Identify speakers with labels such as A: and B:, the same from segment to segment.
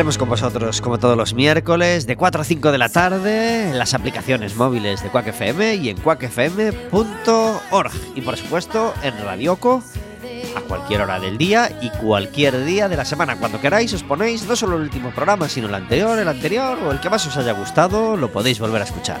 A: Estaremos con vosotros como todos los miércoles de 4 a 5 de la tarde en las aplicaciones móviles de Quack FM y en quackfm.org y por supuesto en Radioco a cualquier hora del día y cualquier día de la semana. Cuando queráis os ponéis no solo el último programa, sino el anterior, el anterior o el que más os haya gustado, lo podéis volver a escuchar.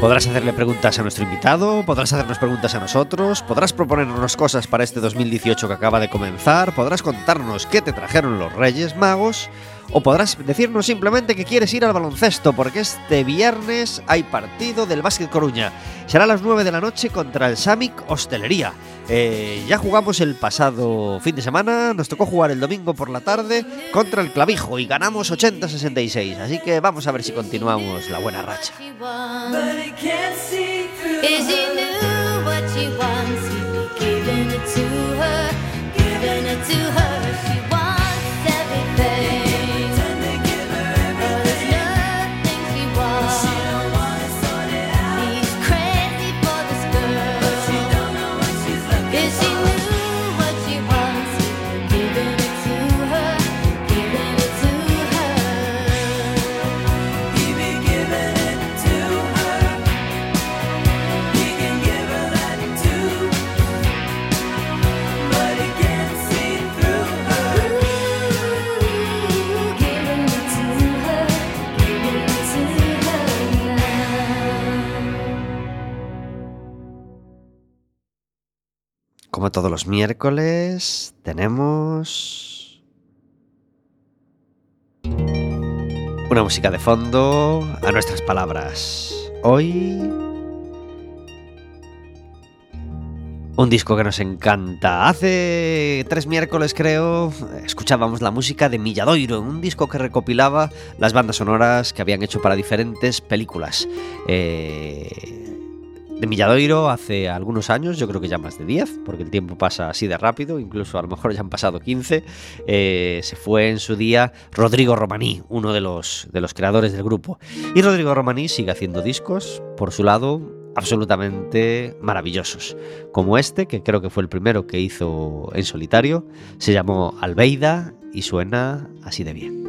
A: Podrás hacerle preguntas a nuestro invitado, podrás hacernos preguntas a nosotros, podrás proponernos cosas para este 2018 que acaba de comenzar, podrás contarnos qué te trajeron los Reyes Magos o podrás decirnos simplemente que quieres ir al baloncesto porque este viernes hay partido del Básquet Coruña. Será a las 9 de la noche contra el Samic Hostelería. Eh, ya jugamos el pasado fin de semana, nos tocó jugar el domingo por la tarde contra el Clavijo y ganamos 80-66. Así que vamos a ver si continuamos la buena racha. Todos los miércoles, tenemos una música de fondo a nuestras palabras. Hoy un disco que nos encanta. Hace tres miércoles creo escuchábamos la música de Milladoiro, un disco que recopilaba las bandas sonoras que habían hecho para diferentes películas. Eh, de Milladoiro hace algunos años, yo creo que ya más de 10, porque el tiempo pasa así de rápido, incluso a lo mejor ya han pasado 15, eh, se fue en su día Rodrigo Romaní, uno de los, de los creadores del grupo. Y Rodrigo Romaní sigue haciendo discos, por su lado, absolutamente maravillosos, como este, que creo que fue el primero que hizo en solitario, se llamó Albeida y suena así de bien.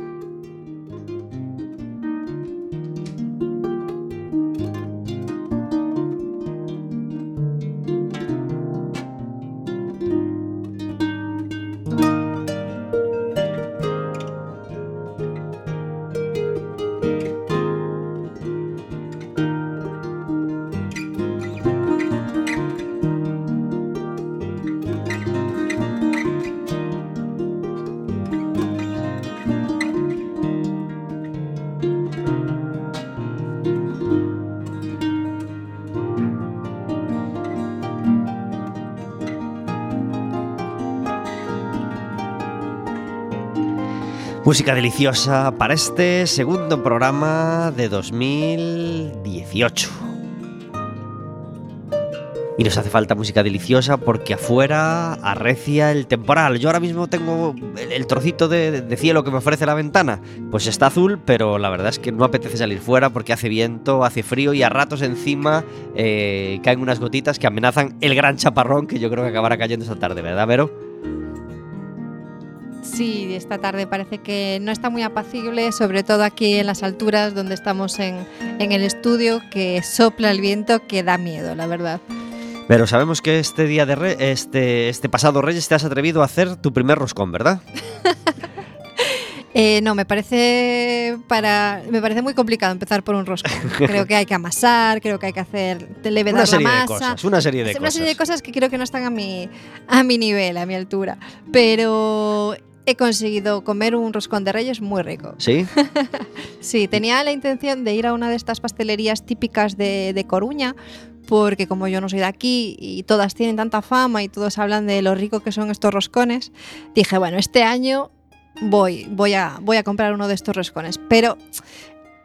A: Música deliciosa para este segundo programa de 2018. Y nos hace falta música deliciosa porque afuera arrecia el temporal. Yo ahora mismo tengo el trocito de, cielo que me ofrece la ventana. Pues está azul, pero la verdad es que no apetece salir fuera porque hace viento, hace frío y a ratos encima eh, caen unas gotitas que amenazan el gran chaparrón que yo creo que acabará cayendo esta tarde, ¿verdad, Vero?
B: Sí, esta tarde parece que no está muy apacible, sobre todo aquí en las alturas donde estamos en, en el estudio, que sopla el viento que da miedo, la verdad.
A: Pero sabemos que este día de re- este, este pasado Reyes te has atrevido a hacer tu primer roscón, ¿verdad?
B: Eh, no, me parece para me parece muy complicado empezar por un roscón. creo que hay que amasar, creo que hay que hacer levedar
A: Una serie
B: la
A: de
B: masa.
A: cosas, una serie de
B: una
A: cosas.
B: serie de cosas que creo que no están a mi a mi nivel, a mi altura, pero he conseguido comer un roscón de Reyes muy rico.
A: ¿Sí?
B: Sí, tenía la intención de ir a una de estas pastelerías típicas de, de Coruña, porque como yo no soy de aquí y todas tienen tanta fama y todos hablan de lo rico que son estos roscones, dije, bueno, este año voy, voy a, voy a comprar uno de estos roscones. Pero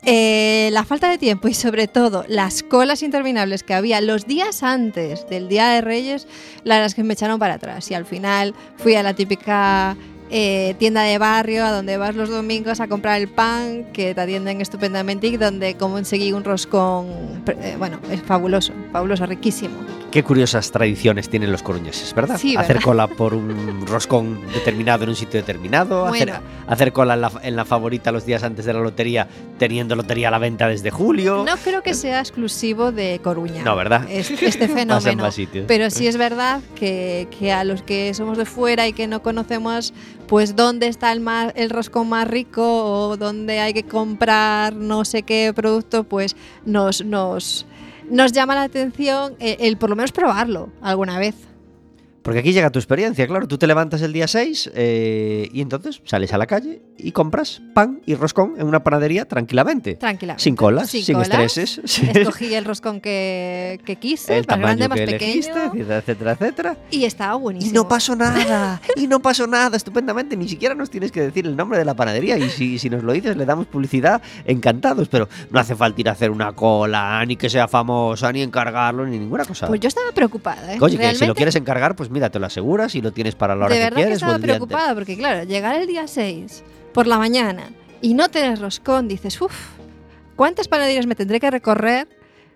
B: eh, la falta de tiempo y sobre todo las colas interminables que había los días antes del Día de Reyes, la verdad es que me echaron para atrás y al final fui a la típica eh, tienda de barrio a donde vas los domingos a comprar el pan que te atienden estupendamente y donde conseguí un roscón, eh, bueno, es fabuloso, fabuloso, riquísimo.
A: Qué curiosas tradiciones tienen los coruñeses, ¿verdad?
B: Sí,
A: hacer
B: ¿verdad?
A: cola por un roscón determinado en un sitio determinado, hacer,
B: Bueno.
A: hacer cola en la, en la favorita los días antes de la lotería, teniendo lotería a la venta desde julio.
B: No creo que sea exclusivo de Coruña.
A: No, ¿verdad?
B: Es- Este fenómeno. Pero sí es verdad que, que a los que somos de fuera y que no conocemos pues dónde está el, más, el roscón más rico o dónde hay que comprar no sé qué producto, pues nos, nos, nos llama la atención el, el por lo menos probarlo alguna vez.
A: Porque aquí llega tu experiencia, claro. Tú te levantas el día 6 eh, y entonces sales a la calle y compras pan y roscón en una panadería tranquilamente.
B: Tranquilamente.
A: Sin colas, sin,
B: colas.
A: estreses.
B: Escogí el roscón que, que quise,
A: el
B: más grande, más
A: que
B: pequeño.
A: elegiste, etcétera, etcétera.
B: Y estaba
A: Y
B: buenísimo.
A: no pasó nada, y no pasó nada, estupendamente. Ni siquiera nos tienes que decir el nombre de la panadería. Y si, si nos lo dices, le damos publicidad, encantados. Pero no hace falta ir a hacer una cola, ni que sea famosa, ni encargarlo, ni ninguna cosa.
B: Pues yo estaba preocupada. ¿eh?
A: Oye, que si lo quieres encargar, pues mira, te lo aseguras y lo tienes para la hora
B: de
A: que
B: verdad que
A: quieres. o
B: estaba
A: el día antes.
B: preocupada porque, claro, llegar el día 6 por la mañana y no tener roscón, dices, uff, ¿cuántas panaderías me tendré que recorrer?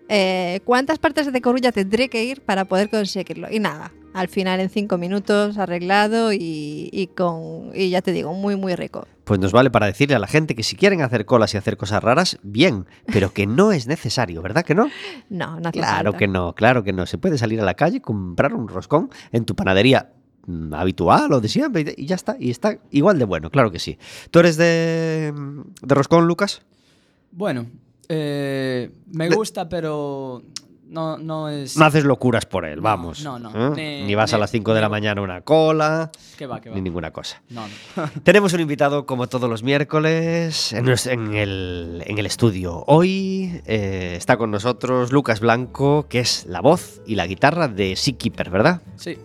B: Eh, ¿Cuántas partes de Coruña tendré que ir para poder conseguirlo? Y nada, al final en cinco minutos arreglado y, y con y ya te digo, muy, muy rico.
A: Pues nos vale para decirle a la gente que si quieren hacer colas y hacer cosas raras, bien, pero que no es necesario, ¿verdad que no?
B: No, no hace
A: Claro
B: falta.
A: que no, claro que no. Se puede salir a la calle, comprar un roscón en tu panadería mm, habitual o de siempre y ya está. Y está igual de bueno, claro que sí. ¿Tú eres de, de roscón, Lucas?
C: Bueno, eh, me gusta, pero no, no es...
A: No haces locuras por él, vamos.
C: no, no.
A: ¿eh?
C: Ni-
A: Ni vas a las 5 de la mañana a una cola,
C: ¿Qué va, qué va?
A: ni ninguna cosa.
C: No, no.
A: Tenemos un invitado como todos los miércoles en el, en el estudio. Hoy eh, está con nosotros Lucas Blanco, que es la voz y la guitarra de Seakeeper, ¿verdad?
C: Sí.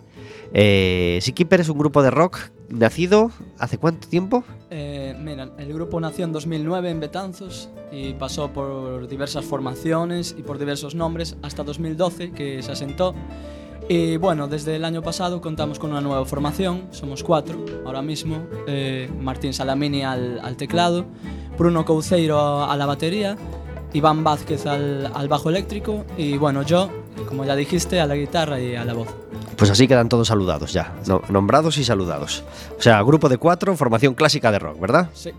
A: Eh, Seakeeper es un grupo de rock nacido hace cuánto tiempo?
C: Eh, el grupo nació en 2009 en Betanzos y pasó por diversas formaciones y por diversos nombres hasta 2012 que se asentó. Y bueno, desde el año pasado contamos con una nueva formación, somos cuatro ahora mismo. eh, Martín Salamini al, teclado, Bruno Couceiro a, a la batería, Iván Vázquez al, al bajo eléctrico y bueno, yo, como ya dijiste, a la guitarra y a la voz.
A: Pues así quedan todos saludados ya, no- nombrados y saludados. O sea, grupo de cuatro, formación clásica de rock, ¿verdad?
C: Sí.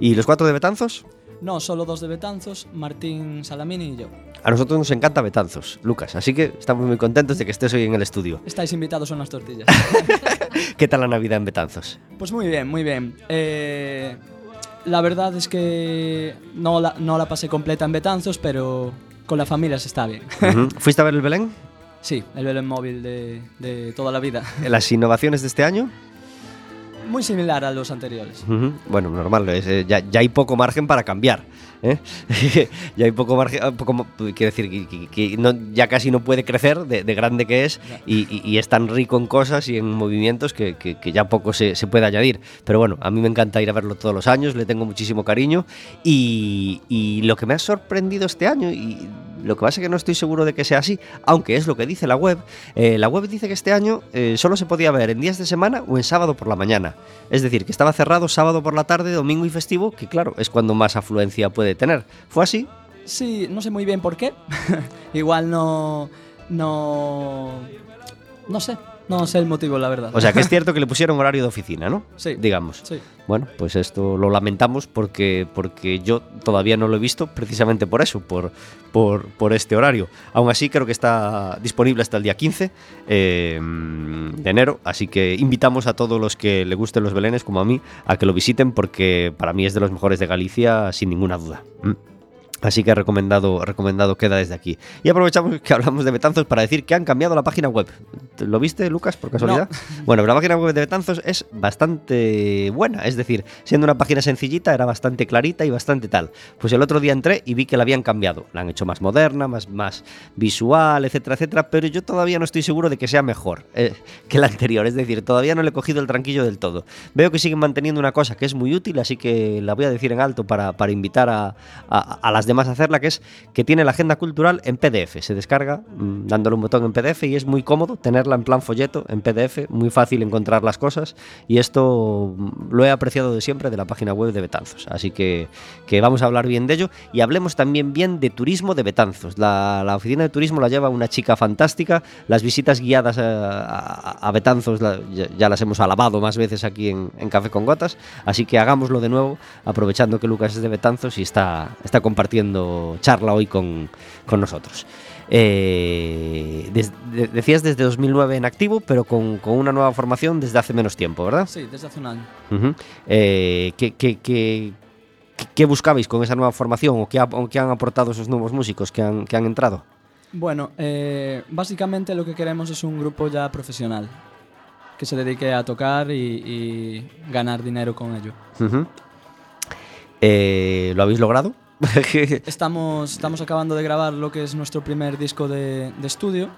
A: ¿Y los cuatro de Betanzos?
C: No, solo dos de Betanzos, Martín Salamini y yo.
A: A nosotros nos encanta Betanzos, Lucas, así que estamos muy contentos de que estés hoy en el estudio.
C: Estáis invitados a unas tortillas.
A: ¿Qué tal la Navidad en Betanzos?
C: Pues muy bien, muy bien. Eh, la verdad es que no la, no la pasé completa en Betanzos, pero con la familia se está bien.
A: ¿Fuiste a ver el Belén?
C: Sí, el Belén móvil de, de toda la vida.
A: ¿Las innovaciones de este año?
C: Muy similar a los anteriores.
A: Ujú. Bueno, normal, es, eh, ya, ya hay poco margen para cambiar. ¿eh? ya hay poco margen, ah, poco, quiero decir, que, que- no- ya casi no puede crecer de, de grande que es y, y- y es tan rico en cosas y en movimientos que, que- que ya poco se, se puede añadir. Pero bueno, a mí me encanta ir a verlo todos los años, le tengo muchísimo cariño y, y lo que me ha sorprendido este año y lo que pasa es que no estoy seguro de que sea así, aunque es lo que dice la web. eh, la web dice que este año eh, solo se podía ver en días de semana o en sábado por la mañana. Es decir, que estaba cerrado sábado por la tarde, domingo y festivo, que claro, es cuando más afluencia puede tener. ¿Fue así?
C: Sí, no sé muy bien por qué. Igual no. No. No sé. No sé el motivo, la verdad.
A: O sea, que es cierto que le pusieron horario de oficina, ¿no?
C: Sí.
A: Digamos.
C: Sí.
A: Bueno, pues esto lo lamentamos porque, porque yo todavía no lo he visto precisamente por eso, por, por, por este horario. Aún así, creo que está disponible hasta el día 15 eh, de enero, así que invitamos a todos los que le gusten los belenes, como a mí, a que lo visiten porque para mí es de los mejores de Galicia, sin ninguna duda. Mm. Así que recomendado, recomendado queda desde aquí. Y aprovechamos que hablamos de Betanzos para decir que han cambiado la página web. ¿Lo viste, Lucas, por casualidad? Bueno, la página web de Betanzos es bastante buena. Es decir, siendo una página sencillita, era bastante clarita y bastante tal. Pues el otro día entré y vi que la habían cambiado. La han hecho más moderna, más, más visual, etcétera, etcétera. Pero yo todavía no estoy seguro de que sea mejor eh, que la anterior. Es decir, todavía no le he cogido el tranquillo del todo. Veo que siguen manteniendo una cosa que es muy útil, así que la voy a decir en alto para, para invitar a, a, a las demás a hacerla, que es que tiene la agenda cultural en PDF. Se descarga mmm, dándole un botón en PDF y es muy cómodo tenerla en plan folleto en PDF, muy fácil encontrar las cosas y esto mmm, lo he apreciado de siempre de la página web de Betanzos. Así que, que vamos a hablar bien de ello y hablemos también bien de turismo de Betanzos. La, la oficina de turismo la lleva una chica fantástica, las visitas guiadas a, Betanzos ya, las hemos alabado más veces aquí en, en Café con Gotas, así que hagámoslo de nuevo aprovechando que Lucas es de Betanzos y está, está compartiendo charla hoy con, con nosotros. Eh, des, de, decías desde 2009 en activo, pero con, con, una nueva formación desde hace menos tiempo, ¿verdad?
C: Sí, desde hace un año.
A: Uh -huh. eh, ¿qué, qué, qué, qué, buscabais con esa nueva formación o qué, ha, o han aportado esos nuevos músicos que han, que han entrado?
C: Bueno, eh, básicamente lo que queremos es un grupo ya profesional que se dedique a tocar y, y ganar dinero con ello.
A: Uh -huh. ¿Lo habéis logrado?
C: estamos, estamos acabando de grabar lo que es nuestro primer disco de, de estudio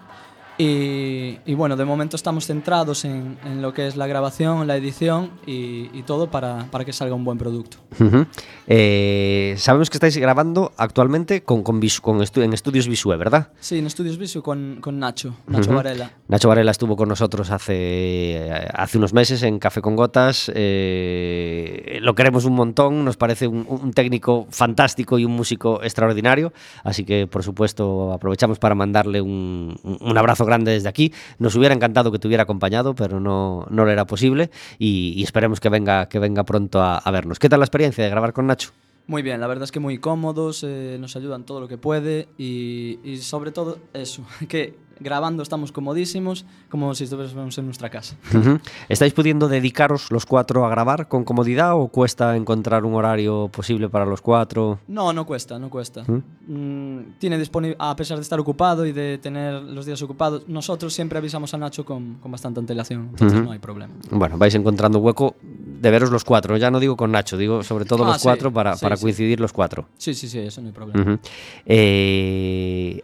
C: y, y, bueno, de momento estamos centrados en, en, lo que es la grabación, la edición y, y todo para, para, que salga un buen producto.
A: Uh -huh. eh, sabemos que estáis grabando actualmente con, con, con estu en Estudios Visue, ¿verdad?
C: Sí, en Estudios Visue con, con Nacho, Nacho uh -huh. Varela.
A: Nacho Varela estuvo con nosotros hace, hace unos meses en Café con Gotas. Eh, lo queremos un montón, nos parece un, un técnico fantástico y un músico extraordinario. Así que, por supuesto, aprovechamos para mandarle un, un abrazo grande desde aquí. Nos hubiera encantado que te hubiera acompañado, pero no, no lo era posible y, esperemos que venga, que venga pronto a, a, vernos. ¿Qué tal la experiencia de grabar con Nacho?
C: Muy bien, la verdad es que muy cómodos, eh, nos ayudan todo lo que puede y, y sobre todo eso, que grabando estamos comodísimos, como si estuviésemos en nuestra casa.
A: Uh -huh. ¿Estáis pudiendo dedicaros los cuatro a grabar con comodidad o cuesta encontrar un horario posible para los cuatro?
C: No, no cuesta, no cuesta. ¿Mm? Mm, tiene disponible, a pesar de estar ocupado y de tener los días ocupados, nosotros siempre avisamos a Nacho con, con bastante antelación, entonces uh -huh. no hay problema.
A: Bueno, vais encontrando hueco de veros los cuatro, ya no digo con Nacho, digo sobre todo ah, los sí, cuatro para, sí, para sí. coincidir los cuatro.
C: Sí, sí, sí, eso no hay problema.
A: Eh,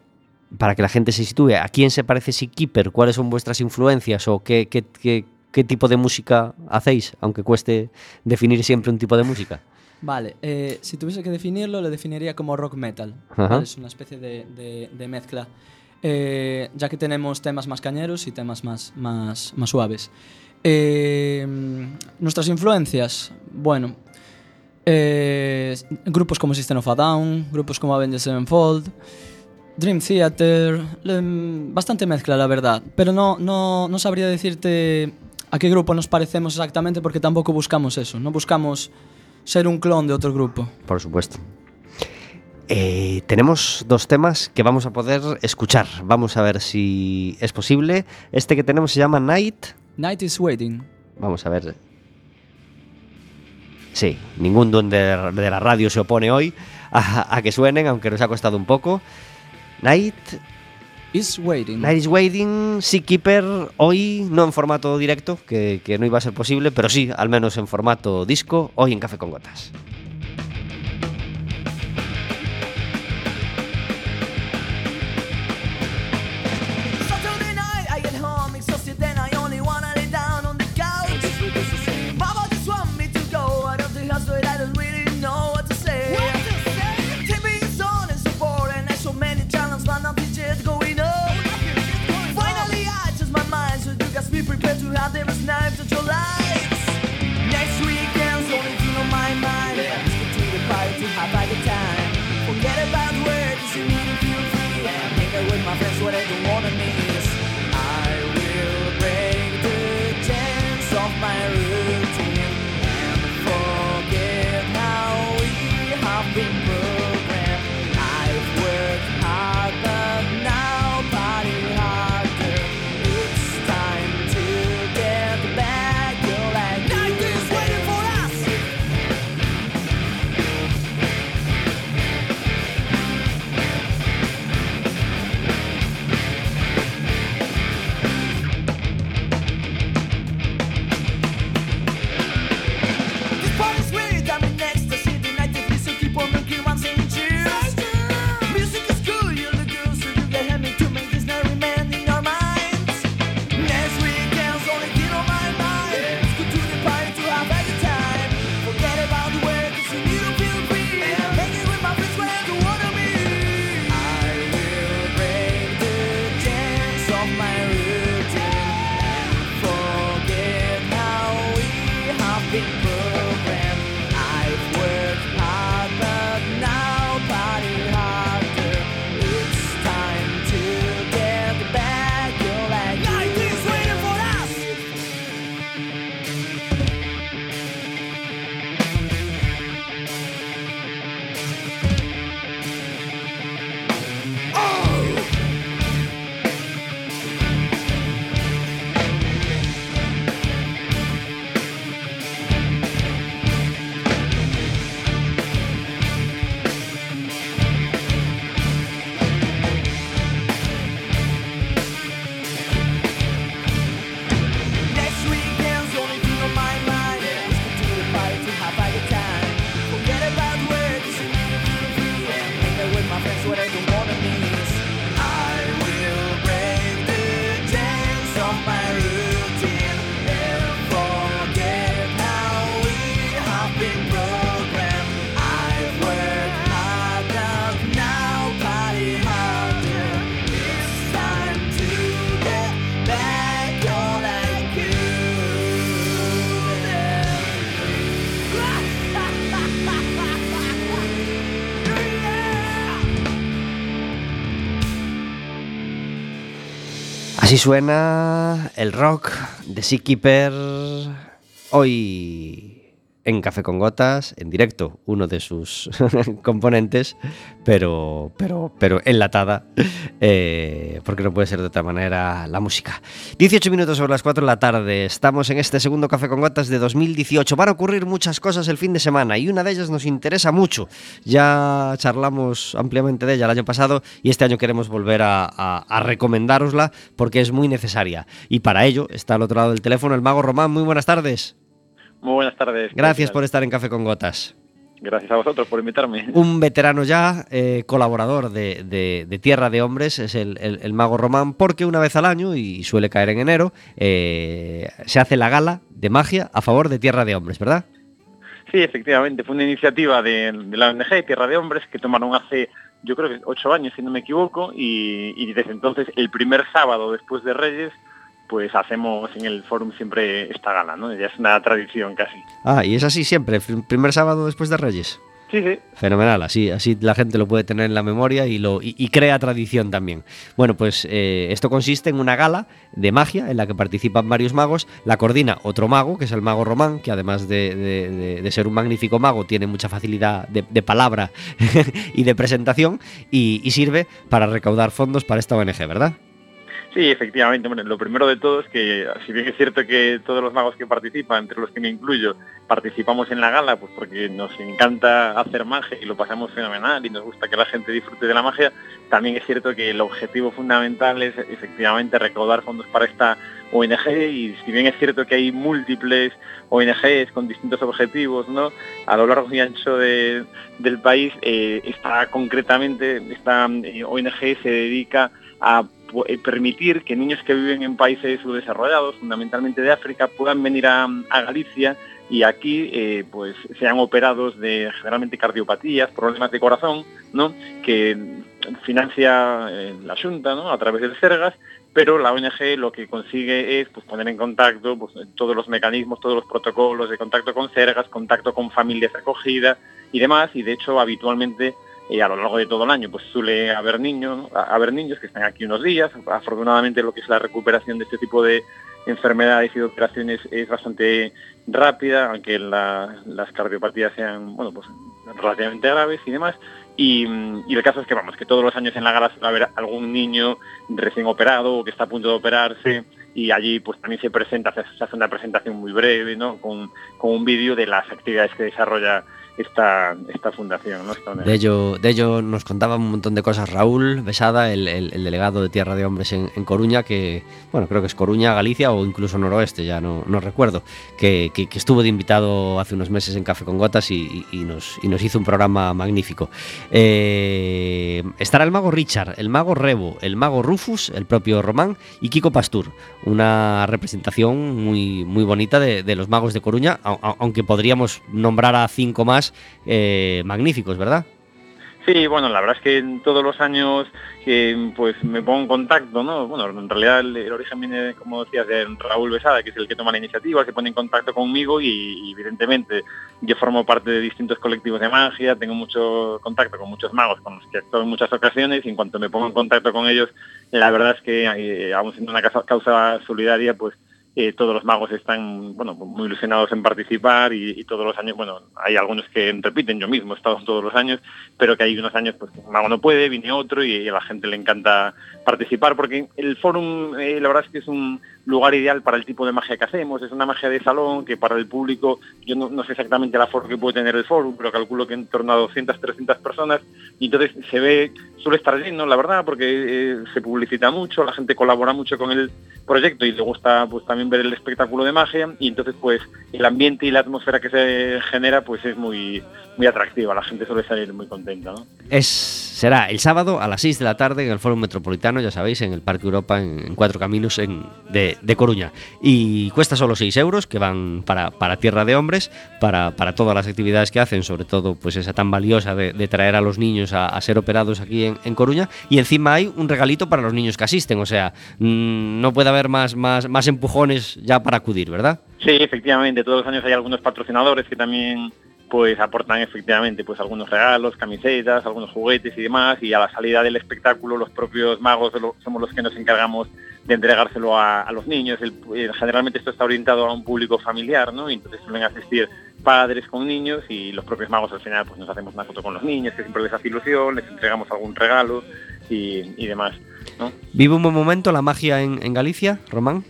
A: para que la gente se sitúe, ¿a quién se parece Keeper? ¿Cuáles son vuestras influencias o qué, qué, qué, qué, tipo de música hacéis? Aunque cueste definir siempre un tipo de música.
C: Vale, eh, si tuviese que definirlo, lo definiría como rock metal. ¿vale? Es una especie de, de, de mezcla, eh, ya que tenemos temas más cañeros y temas más, más, más suaves. Eh, nuestras influencias, bueno, eh, grupos como System of a Down, grupos como Avenged Sevenfold, Dream Theater, bastante mezcla la verdad, pero no, no, no sabría decirte a qué grupo nos parecemos exactamente porque tampoco buscamos eso, no buscamos ser un clon de otro grupo.
A: Por supuesto. Eh, tenemos dos temas que vamos a poder escuchar. Vamos a ver si es posible. Este que tenemos se llama Night.
C: Night is Waiting.
A: Vamos a ver. Sí, ningún don de, de la radio se opone hoy a, a que suenen, aunque nos ha costado un poco. Night
C: is Waiting.
A: Night is Waiting, Seakeeper, hoy no en formato directo, que, que, no iba a ser posible, pero sí, al menos en formato disco, hoy en Café con Gotas.
D: out there is knives at your lights. Next
A: weekend's
E: only thing on my mind. Yeah. Just continue to party by the time. Forget about words, you feel free. With my friends.
A: Suena el rock de Seakeeper hoy en Café con Gotas, en directo, uno de sus componentes, pero, pero, pero enlatada, eh, porque no puede ser de otra manera la música. 18 minutos sobre las 4 de la tarde, estamos en este segundo Café con Gotas de 2018. Van a ocurrir muchas cosas el fin de semana y una de ellas nos interesa mucho. Ya charlamos ampliamente de ella el año pasado y este año queremos volver a, a, a recomendárosla porque es muy necesaria. Y para ello está al otro lado del teléfono el mago Román. Muy buenas tardes.
D: Muy buenas tardes.
A: Gracias por estar en Café con Gotas.
D: Gracias a vosotros por invitarme.
A: Un veterano ya, eh, colaborador de, de, de, Tierra de Hombres, es el, el, el, mago Román, porque una vez al año, y suele caer en enero, eh, se hace la gala de magia a favor de Tierra de Hombres, ¿verdad?
D: Sí, efectivamente, fue una iniciativa de, de la ONG Tierra de Hombres que tomaron hace, yo creo que ocho años, si no me equivoco, y, y desde entonces, el primer sábado después de Reyes, pues hacemos en el fórum siempre esta gala, ¿no? Ya es una tradición casi.
A: Ah, y es así siempre, primer sábado después de Reyes.
D: Sí, sí.
A: Fenomenal, así, así la gente lo puede tener en la memoria y, lo, y, y crea tradición también. Bueno, pues eh, esto consiste en una gala de magia en la que participan varios magos. La coordina otro mago, que es el mago Román, que además de, de, de, de ser un magnífico mago, tiene mucha facilidad de, palabra y de presentación y, y sirve para recaudar fondos para esta ONG, ¿verdad?
D: Sí, efectivamente. Bueno, lo primero de todo es que, si bien es cierto que todos los magos que participan, entre los que me incluyo, participamos en la gala, pues porque nos encanta hacer magia y lo pasamos fenomenal y nos gusta que la gente disfrute de la magia, también es cierto que el objetivo fundamental es efectivamente recaudar fondos para esta ONG y si bien es cierto que hay múltiples ONGs con distintos objetivos, ¿no? A lo largo y ancho de, del país, eh, está concretamente, esta eh, ONG se dedica a eh, permitir que niños que viven en países subdesarrollados, fundamentalmente de África, puedan venir a, Galicia y aquí eh, pues sean operados de generalmente cardiopatías, problemas de corazón, ¿no? que financia eh, la Junta ¿no? a través del Sergas, pero la ONG lo que consigue es pues, poner en contacto pues, todos los mecanismos, todos los protocolos de contacto con Sergas, contacto con familias acogidas y demás, y de hecho habitualmente y a lo largo de todo el año pues suele haber niños, haber niños que están aquí unos días. Afortunadamente lo que es la recuperación de este tipo de enfermedades y de operaciones es bastante rápida, aunque la, las cardiopatías sean bueno pues relativamente graves y demás. Y, y, el caso es que vamos, que todos los años en la gala suele haber algún niño recién operado o que está a punto de operarse y allí pues también se presenta, se hace una presentación muy breve, ¿no? Con, con un vídeo de las actividades que desarrolla esta, esta fundación. ¿no? Esta
A: de, ello, de ello nos contaba un montón de cosas Raúl Besada, el, el, el delegado de Tierra de Hombres en, en, Coruña, que, bueno, creo que es Coruña, Galicia o incluso Noroeste, ya no, no recuerdo, que, que, que, estuvo de invitado hace unos meses en Café con Gotas y, y, nos, y nos, hizo un programa magnífico. Eh, estará el mago Richard, el mago Rebo, el mago Rufus, el propio Román y Kiko Pastur, una representación muy, muy bonita de, de los magos de Coruña, aunque podríamos nombrar a cinco más eh, magníficos, ¿verdad?
D: Sí, bueno, la verdad es que en todos los años que pues me pongo en contacto, ¿no? Bueno, en realidad el, origen viene, como decías, de Raúl Besada, que es el que toma la iniciativa, se pone en contacto conmigo y, evidentemente yo formo parte de distintos colectivos de magia, tengo mucho contacto con muchos magos con los que actúo en muchas ocasiones y en cuanto me pongo en contacto con ellos, la verdad es que eh, aún siendo una causa solidaria, pues eh, todos los magos están bueno, muy ilusionados en participar y, todos los años, bueno, hay algunos que repiten, yo mismo he estado todos los años, pero que hay unos años pues un mago no puede, viene otro y, a la gente le encanta participar porque el fórum eh, la verdad es que es un lugar ideal para el tipo de magia que hacemos, es una magia de salón que para el público, yo no, no sé exactamente la forma que puede tener el fórum, pero calculo que en torno a 200, 300 personas y entonces se ve, suele estar lleno, la verdad, porque eh, se publicita mucho, la gente colabora mucho con el proyecto y le gusta pues también ver el espectáculo de magia y entonces pues el ambiente y la atmósfera que se genera pues es muy muy atractiva, la gente suele salir muy contenta. ¿no?
A: Es, será el sábado a las 6 de la tarde en el Foro Metropolitano, ya sabéis, en el Parque Europa, en, en Cuatro Caminos en, de, de, Coruña. Y cuesta solo 6 euros, que van para, para Tierra de Hombres, para, para, todas las actividades que hacen, sobre todo pues esa tan valiosa de, traer a los niños a, ser operados aquí en, Coruña. Y encima hay un regalito para los niños que asisten, o sea, mmm, no puede haber más, más, más empujones ya para acudir, ¿verdad?
D: Sí, efectivamente, todos los años hay algunos patrocinadores que también pues aportan efectivamente pues algunos regalos, camisetas, algunos juguetes y demás y a la salida del espectáculo los propios magos somos los que nos encargamos de entregárselo a, a los niños. El- eh, generalmente esto está orientado a un público familiar, ¿no? Y entonces suelen asistir padres con niños y los propios magos al final pues nos hacemos una foto con los niños, que siempre les hace ilusión, les entregamos algún regalo y, y demás, ¿no?
A: ¿Vive un buen momento la magia en, en Galicia, Román?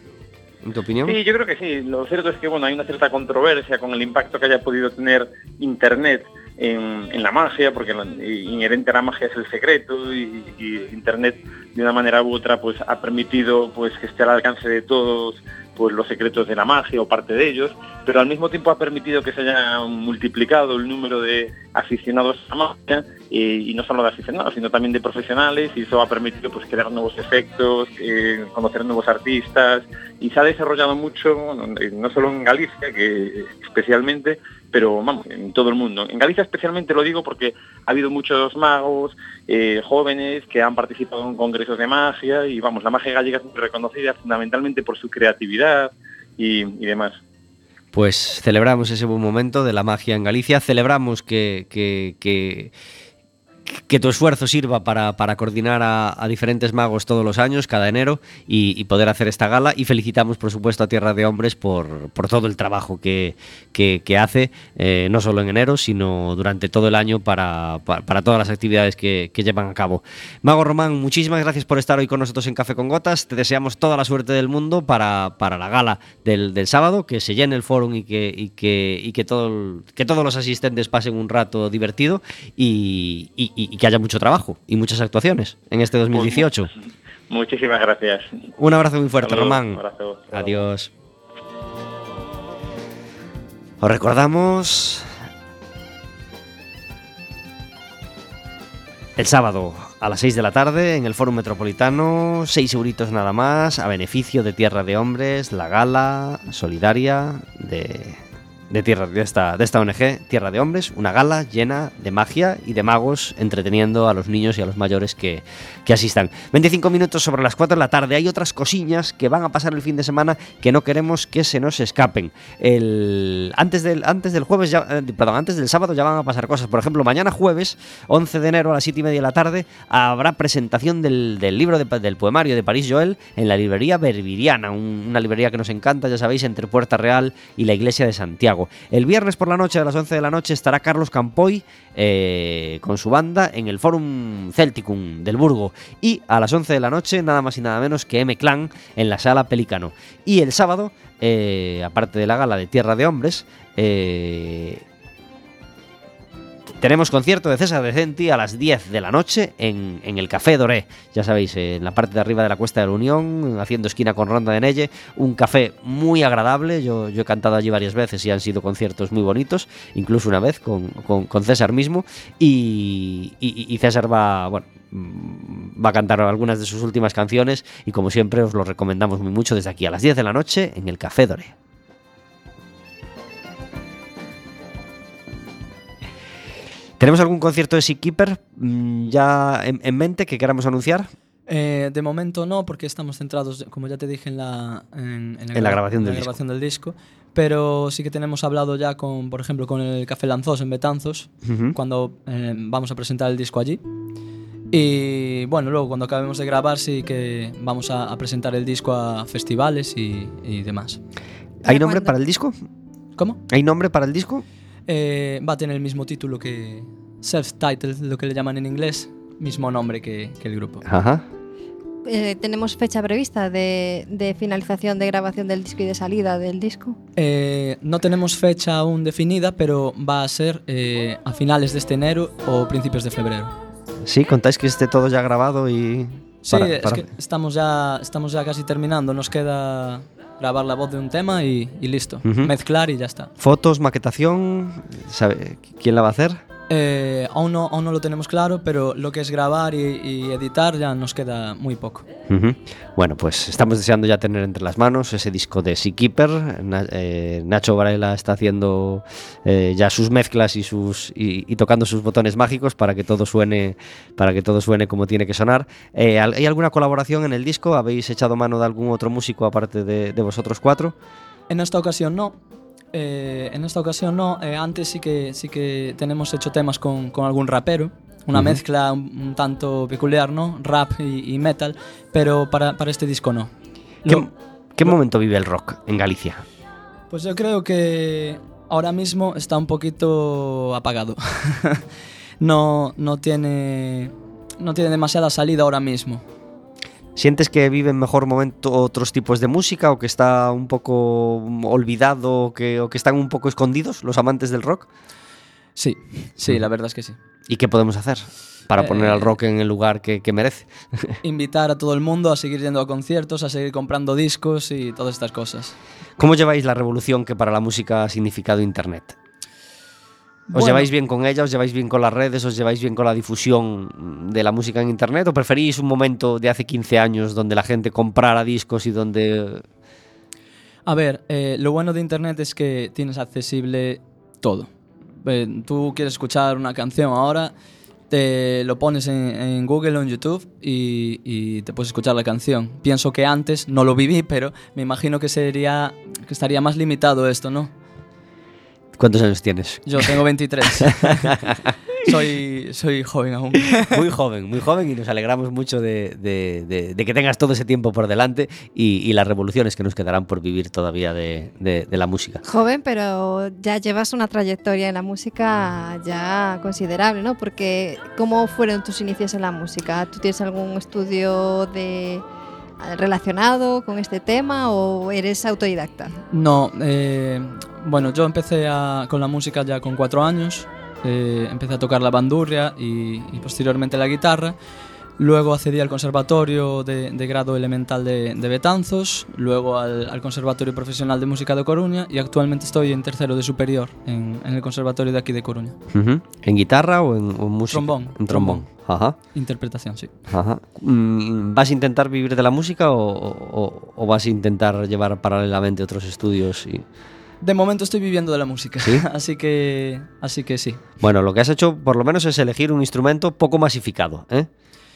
A: ¿En tu opinión?
D: Sí, yo creo que sí. Lo cierto es que bueno, hay una cierta controversia con el impacto que haya podido tener Internet en, en la magia, porque lo inherente a la magia es el secreto y, y Internet de una manera u otra pues ha permitido pues que esté al alcance de todos pues los secretos de la magia o parte de ellos, pero al mismo tiempo ha permitido que se haya multiplicado el número de aficionados a la magia eh, y no solo de aficionados, sino también de profesionales y eso ha permitido pues crear nuevos efectos, eh, conocer nuevos artistas y se ha desarrollado mucho, eh, no solo en Galicia, que especialmente, pero vamos, en todo el mundo. En Galicia especialmente lo digo porque ha habido muchos magos eh, jóvenes que han participado en congresos de magia y vamos, la magia gallega es muy reconocida fundamentalmente por su creatividad y, demás.
A: Pues celebramos ese buen momento de la magia en Galicia, celebramos que, que tu esfuerzo sirva para, para coordinar a, diferentes magos todos los años, cada enero, y, poder hacer esta gala. Y felicitamos, por supuesto, a Tierra de Hombres por, por todo el trabajo que, que, hace, eh, no solo en enero, sino durante todo el año para, para, todas las actividades que, que, llevan a cabo. Mago Román, muchísimas gracias por estar hoy con nosotros en Café con Gotas. Te deseamos toda la suerte del mundo para, la gala del, del sábado, que se llene el fórum y que, y que, y que, todo, que todos los asistentes pasen un rato divertido y y, que haya mucho trabajo y muchas actuaciones en este 2018.
D: Pues, muchísimas gracias.
A: Un abrazo muy fuerte,
D: Saludos,
A: Román.
D: un abrazo.
A: Adiós. Os recordamos el sábado a las 6 de la tarde en el Foro Metropolitano, 6 euritos nada más, a beneficio de Tierra de Hombres, la gala solidaria de de tierra de esta, de esta ONG, Tierra de Hombres, una gala llena de magia y de magos entreteniendo a los niños y a los mayores que, que, asistan. 25 minutos sobre las 4 de la tarde. Hay otras cosillas que van a pasar el fin de semana que no queremos que se nos escapen. El, antes, del, antes del jueves, ya, eh, antes del sábado ya van a pasar cosas. Por ejemplo, mañana jueves, 11 de enero a las 7 y media de la tarde, habrá presentación del, del libro de, del poemario de París Joel en la librería Berbiriana, un, una librería que nos encanta, ya sabéis, entre Puerta Real y la iglesia de El viernes por la noche, a las 11 de la noche, estará Carlos Campoy eh, con su banda en el Forum Celticum del Burgo. Y a las 11 de la noche, nada más y nada menos que M Clan en la sala Pelicano. Y el sábado, eh, aparte de la gala de Tierra de Hombres, eh, tenemos concierto de César Decenti a las 10 de la noche en, el Café Doré. Ya sabéis, en la parte de arriba de la Cuesta de la Unión, haciendo esquina con Ronda de Nelle. Un café muy agradable. Yo, he cantado allí varias veces y han sido conciertos muy bonitos, incluso una vez con, César mismo. Y, César va, bueno, va a cantar algunas de sus últimas canciones y como siempre os lo recomendamos muy mucho desde aquí a las 10 de la noche en el Café Doré. ¿Tenemos algún concierto de Seakeeper mm, ya en, en, mente que queramos anunciar?
C: Eh, de momento no, porque estamos centrados, como ya te dije, en la, en,
A: en la, en la grabación,
C: en
A: del,
C: la
A: disco.
C: grabación del disco. Pero sí que tenemos hablado ya con, por ejemplo, con el Café Lanzos en Betanzos, uh -huh. cuando eh, vamos a presentar el disco allí. Y bueno, luego cuando acabemos de grabar sí que vamos a, a presentar el disco a festivales y, y demás.
A: ¿Hay nombre para el disco?
C: ¿Cómo?
A: ¿Hay nombre para el disco?
C: Eh, va a tener el mismo título que self-titled, lo que le llaman en inglés, mismo nombre que, que el grupo.
A: Ajá.
B: Eh, ¿Tenemos fecha prevista de, de, finalización de grabación del disco y de salida del disco?
C: Eh, no tenemos fecha aún definida, pero va a ser eh, a finales de este enero o principios de febrero.
A: Sí, contáis que esté todo ya grabado y...
C: Sí, para, es para... que estamos ya, estamos ya casi terminando, nos queda grabar la voz de un tema y, y listo, uh -huh. mezclar y ya está.
A: ¿Fotos, maquetación? ¿Sabe quién la va a hacer?
C: Eh, aún, no, aún no lo tenemos claro, pero lo que es grabar y, y editar ya nos queda muy poco.
A: Uh -huh. Bueno, pues estamos deseando ya tener entre las manos ese disco de Seakeeper. Na, eh, Nacho Varela está haciendo eh, ya sus mezclas y, sus, y, y, tocando sus botones mágicos para que todo suene, para que todo suene como tiene que sonar. ¿Hay alguna colaboración en el disco? ¿Habéis echado mano de algún otro músico aparte de, de vosotros cuatro?
C: En esta ocasión no, eh, en esta ocasión no, eh, antes sí que, sí que tenemos hecho temas con, con algún rapero, una uh -huh. mezcla un, un, tanto peculiar, ¿no? Rap y, y, metal, pero para, para este disco no.
A: ¿Qué,
C: Lo-
A: qué momento vive el rock en Galicia?
C: Pues yo creo que ahora mismo está un poquito apagado. no, no tiene. No tiene demasiada salida ahora mismo.
A: ¿Sientes que vive en mejor momento otros tipos de música o que está un poco olvidado o que, o que están un poco escondidos los amantes del rock?
C: Sí, sí, la verdad es que sí.
A: ¿Y qué podemos hacer para poner al
C: Eh,
A: rock en el lugar que, que merece?
C: Invitar a todo el mundo a seguir yendo a conciertos, a seguir comprando discos y todas estas cosas.
A: ¿Cómo lleváis la revolución que para la música ha significado Internet? ¿Os
C: Bueno,
A: lleváis bien con ella? ¿Os lleváis bien con las redes? ¿Os lleváis bien con la difusión de la música en Internet? ¿O preferís un momento de hace 15 años donde la gente comprara discos y donde...
C: A ver, eh, lo bueno de Internet es que tienes accesible todo. Eh, tú quieres escuchar una canción ahora, te lo pones en, en Google o en YouTube y, y te puedes escuchar la canción. Pienso que antes, no lo viví, pero me imagino que sería que estaría más limitado esto, ¿no?
A: ¿Cuántos años tienes?
C: Yo tengo 23. soy, soy joven aún.
A: Muy joven, muy joven y nos alegramos mucho de, de- de- de que tengas todo ese tiempo por delante y, y las revoluciones que nos quedarán por vivir todavía de, de- de la música.
B: Joven, pero ya llevas una trayectoria en la música ya considerable, ¿no? Porque ¿cómo fueron tus inicios en la música? ¿Tú tienes algún estudio de relacionado con este tema o eres autodidacta?
C: No, eh, bueno, yo empecé a- con la música ya con cuatro años. eh, empecé a tocar la bandurria y, y posteriormente la guitarra. Luego accedí al conservatorio de, de grado elemental de, de Betanzos, luego al, al Conservatorio Profesional de Música de Coruña y actualmente estoy en tercero de superior en, en el conservatorio de aquí de Coruña.
A: ¿En guitarra o en, o en música?
C: Trombón.
A: En trombón. Ajá,
C: Interpretación, sí.
A: ajá. Mm, ¿Vas a intentar vivir de la música o, o- o vas a intentar llevar paralelamente otros estudios? Y...
C: De momento estoy viviendo de la música,
A: ¿Sí?
C: así que así que sí.
A: Bueno, lo que has hecho por lo menos es elegir un instrumento poco masificado. ¿eh?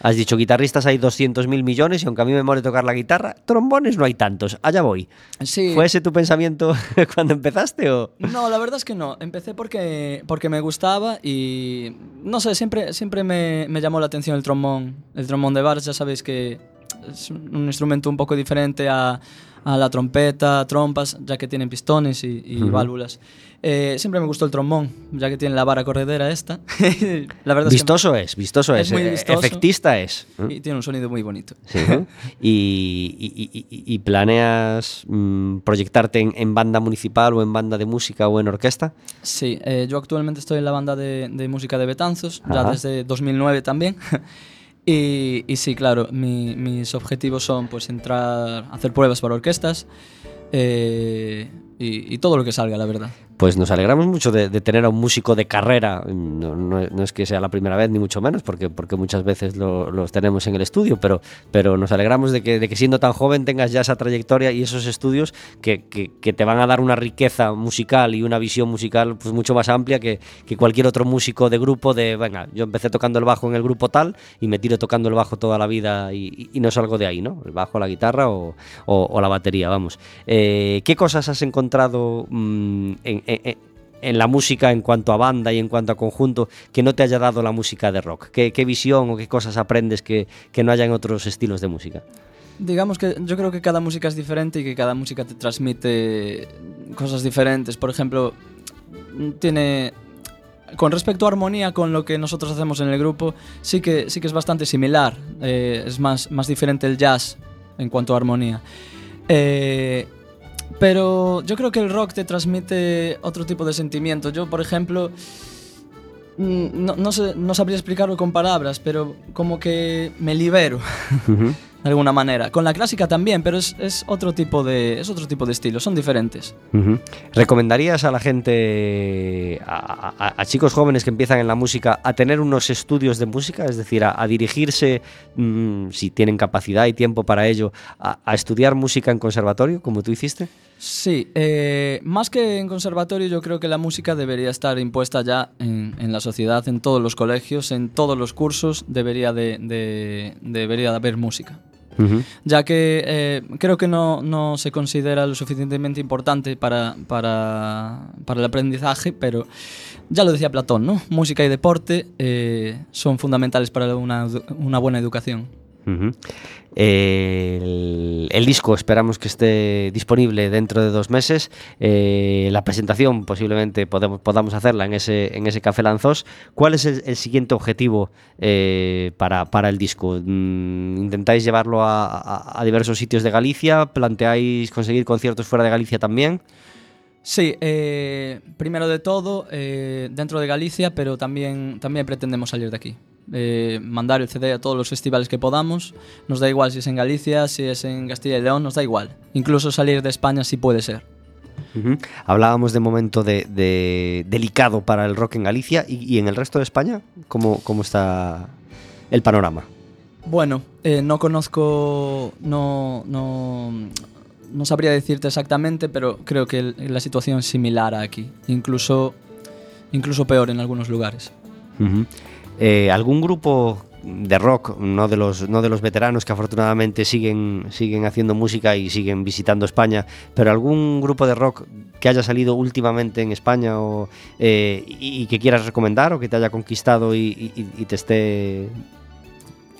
A: Has dicho guitarristas hay 200.000 millones y aunque a mí me mole tocar la guitarra, trombones no hay tantos. Allá voy.
C: Sí.
A: ¿Fue ese tu pensamiento cuando empezaste o...?
C: No, la verdad es que no. Empecé porque, porque me gustaba y no sé, siempre, siempre me, me llamó la atención el trombón. El trombón de Bars, ya sabéis que es un instrumento un poco diferente a, a la trompeta, trompas, ya que tienen pistones y, y
A: Ujú.
C: válvulas. Eh, siempre me gustó el trombón, ya que tiene la vara corredera esta. la verdad es
A: Vistoso es, vistoso es.
C: Es muy
A: eh,
C: vistoso.
A: Efectista es.
C: y tiene un sonido muy bonito.
A: Y, y- y- y- y planeas mm, proyectarte en, en banda municipal o en banda de música o en orquesta?
C: Sí, eh, yo actualmente estoy en la banda de, de música de Betanzos,
A: Ajá.
C: ya desde 2009 también. y, y sí, claro, mi- mis objetivos son pues entrar, hacer pruebas para orquestas eh, y, y todo lo que salga, la verdad.
A: Pues nos alegramos mucho de, tener a un músico de carrera. No, es que sea la primera vez, ni mucho menos, porque, porque muchas veces lo- los tenemos en el estudio, pero, pero nos alegramos de que, de que siendo tan joven tengas ya esa trayectoria y esos estudios que, que- te van a dar una riqueza musical y una visión musical pues, mucho más amplia que, cualquier otro músico de grupo de, venga, yo empecé tocando el bajo en el grupo tal y me tiro tocando el bajo toda la vida y, y- no salgo de ahí, ¿no? El bajo, la guitarra o, o- la batería, vamos. Eh, ¿Qué cosas has encontrado mm, en, en- en la música en cuanto a banda y en cuanto a conjunto que no te haya dado la música de rock? ¿Qué, visión o qué cosas aprendes que, no haya en otros estilos de música?
C: Digamos que yo creo que cada música es diferente y que cada música te transmite cosas diferentes. Por ejemplo, tiene con respecto a armonía con lo que nosotros hacemos en el grupo, sí que sí que es bastante similar. Eh, es más más diferente el jazz en cuanto a armonía. Eh, pero yo creo que el rock te transmite otro tipo de sentimiento. Yo, por ejemplo, mm, no, no sé, no sabría explicarlo con palabras, pero como que me libero de alguna manera. Con la clásica también, pero es, es otro tipo de es otro tipo de estilo, son diferentes.
A: ¿Recomendarías a la gente, a, a- a chicos jóvenes que empiezan en la música, a tener unos estudios de música? Es decir, a, a dirigirse, mm, si tienen capacidad y tiempo para ello, a, a estudiar música en conservatorio, como tú hiciste?
C: Sí, eh, más que en conservatorio, yo creo que la música debería estar impuesta ya en, en la sociedad, en todos los colegios, en todos los cursos, debería de, de- debería de haber música. Ya que eh, creo que no, no se considera lo suficientemente importante para, para, para el aprendizaje, pero ya lo decía Platón, ¿no? Música y deporte eh, son fundamentales para una, una buena educación.
A: El, disco esperamos que esté disponible dentro de dos meses. Eh, la presentación posiblemente podemos, podamos hacerla en ese, en ese Café Lanzós. ¿Cuál es el, siguiente objetivo eh, para, para el disco? Mm, ¿Intentáis llevarlo a, a- a diversos sitios de Galicia? ¿Planteáis conseguir conciertos fuera de Galicia también?
C: Sí, eh, primero de todo, dentro de Galicia, pero también, también pretendemos salir de aquí. Eh, mandar el CD a todos los festivales que podamos. Nos da igual si es en Galicia, si es en Castilla y León, nos da igual. Incluso salir de España si puede ser.
A: Hablábamos de momento de, de delicado para el rock en Galicia y, y en el resto de España. ¿Cómo, cómo está el panorama?
C: Bueno, eh, no conozco, no, no, no sabría decirte exactamente, pero creo que la situación es similar a aquí, incluso, incluso peor en algunos lugares.
A: Eh, ¿Algún grupo de rock, no de los, no de los veteranos que afortunadamente siguen, siguen haciendo música y siguen visitando España, pero algún grupo de rock que haya salido últimamente en España o, eh, y, que quieras recomendar o que te haya conquistado y, y- te esté...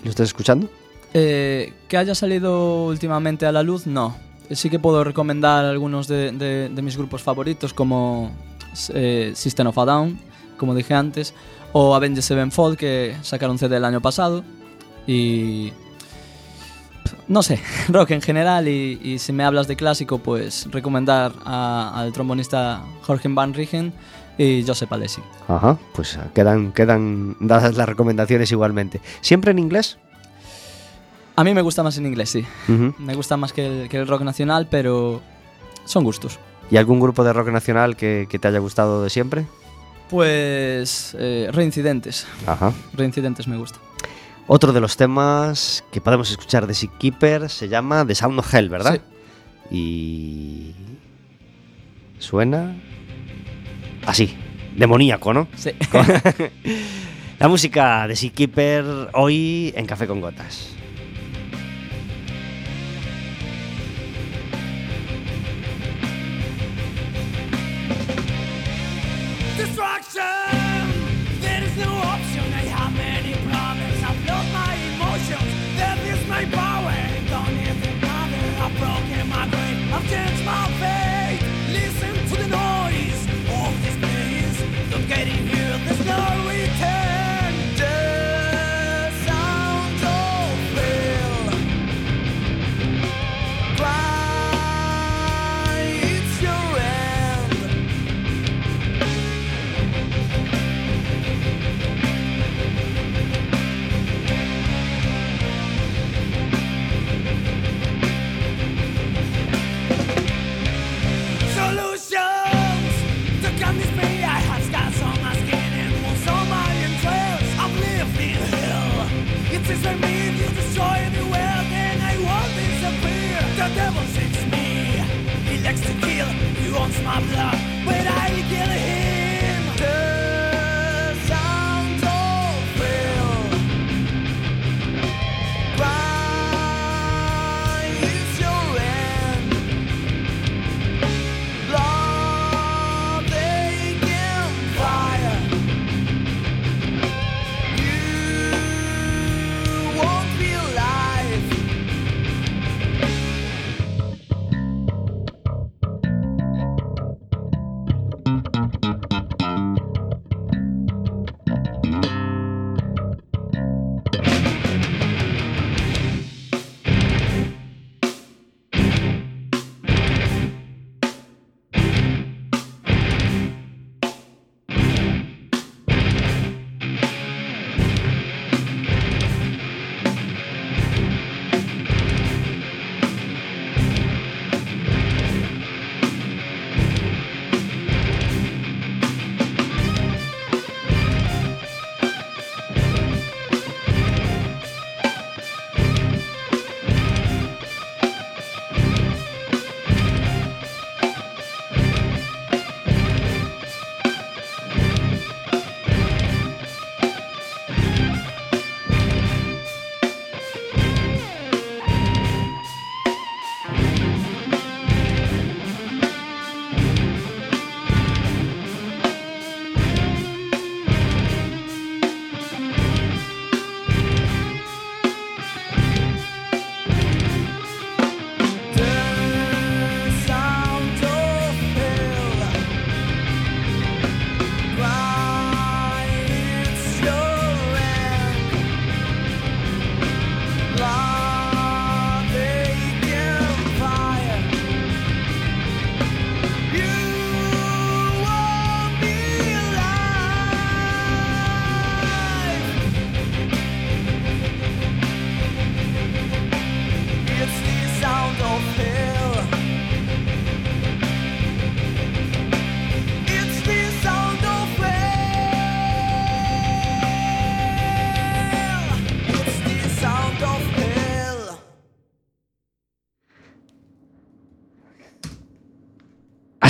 A: ¿Lo estás escuchando?
C: Eh, que haya salido últimamente a la luz, no. Sí que puedo recomendar algunos de, de- de mis grupos favoritos, como eh, System of a Down, como dije antes, o Avenged Sevenfold, que sacaron CD el año pasado. Y. No sé, rock en general. Y, y si me hablas de clásico, pues recomendar a- al trombonista Jorge Van Rigen y Joseph Alessi.
A: Ajá, pues quedan, quedan dadas las recomendaciones igualmente. ¿Siempre en inglés?
C: A mí me gusta más en inglés, sí. Me gusta más que el, que el rock nacional, pero son gustos.
A: ¿Y algún grupo de rock nacional que, que te haya gustado de siempre?
C: Pues eh, reincidentes.
A: Ajá.
C: Reincidentes me gusta.
A: Otro de los temas que podemos escuchar de Sick Keeper se llama The Sound of Hell, ¿verdad? Y suena así, demoníaco, ¿no?
C: Sí.
A: La música de Sick Keeper hoy en Café con Gotas.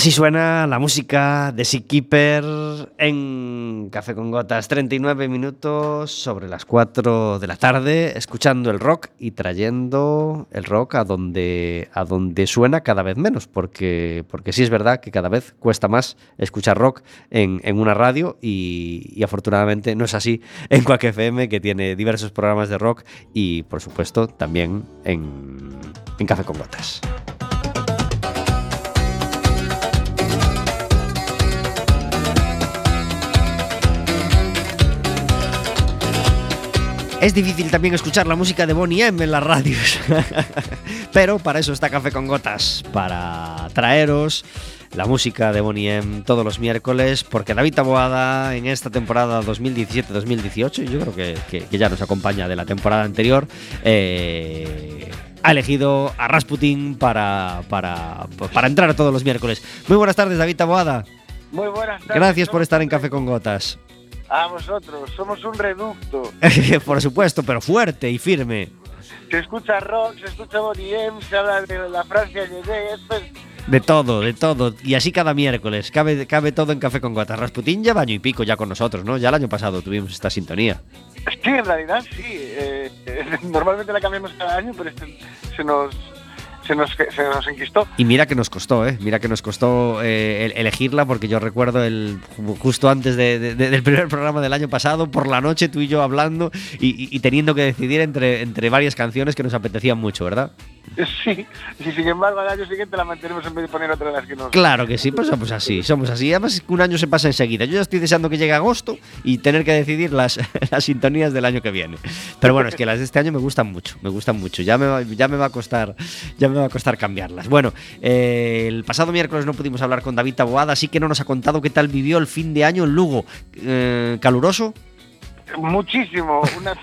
A: Así suena la música de Seakeeper en Café con Gotas, 39 minutos sobre las 4 de la tarde, escuchando el rock y trayendo el rock a donde, a donde suena cada vez menos, porque, porque sí es verdad que cada vez cuesta más escuchar rock en, en una radio y, y afortunadamente no es así en Quack FM, que tiene diversos programas de rock y por supuesto también en, en Café con Gotas. Es difícil también escuchar la música de Bonnie M en las radios. Pero para eso está Café con Gotas, para traeros la música de Bonnie M todos los miércoles, porque David Taboada en esta temporada 2017-2018, yo creo que, que- que ya nos acompaña de la temporada anterior, eh, ha elegido a Rasputin para, para, para entrar todos los miércoles. Muy buenas tardes, David Taboada.
F: Muy buenas tardes.
A: Gracias por
F: ¿cómo
A: estar en? Café con Gotas.
F: A vosotros, somos un reducto.
A: por supuesto, pero fuerte y firme.
F: Se escucha rock, se escucha Bonnie M, se habla de la Francia Llegué, esto es...
A: De todo, de todo. Y así cada miércoles. Cabe, cabe todo en Café con Gotas. Rasputín lleva año y pico ya con nosotros, ¿no? Ya el año pasado tuvimos esta sintonía.
F: Sí, en realidad sí. eh, eh, normalmente la cambiamos cada año, pero este se nos, se nos, se enquistó.
A: Y mira que nos costó, ¿eh? Mira que nos costó eh, el- elegirla porque yo recuerdo el justo antes de- de- de- del primer programa del año pasado, por la noche tú y yo hablando y, y- y teniendo que decidir entre, entre varias canciones que nos apetecían mucho, ¿verdad?
F: Sí, y sin embargo al año siguiente la mantenemos en vez de poner otra de las que nos...
A: Claro que sí, pues somos así, somos así. Además un año se pasa enseguida. Yo ya estoy deseando que llegue agosto y tener que decidir las, las sintonías del año que viene. Pero bueno, es que las de este año me gustan mucho, me gustan mucho. Ya me, va- ya me va a costar, ya me va a costar cambiarlas. Bueno, eh, el pasado miércoles no pudimos hablar con David Taboada, así que no nos ha contado qué tal vivió el fin de año en Lugo. Eh, ¿Caluroso?
F: Muchísimo. Una...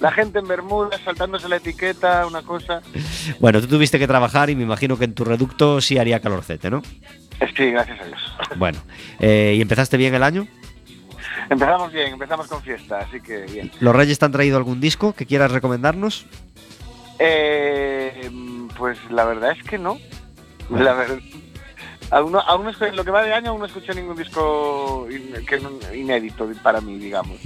F: la gente en Bermudas saltándose la etiqueta, una cosa...
A: Bueno, tú tuviste que trabajar y me imagino que en tu reducto sí haría calorcete, ¿no?
F: Eh, Sí, gracias a Dios.
A: Bueno, eh, ¿y empezaste bien el año?
F: Empezamos bien, empezamos con fiesta, así que bien.
A: ¿Los Reyes te han traído algún disco que quieras recomendarnos?
F: Eh, pues la verdad es que no. La verdad. Aún no, aún no lo que va de año aún no escuché ningún disco in- que no- inédito para mí, digamos.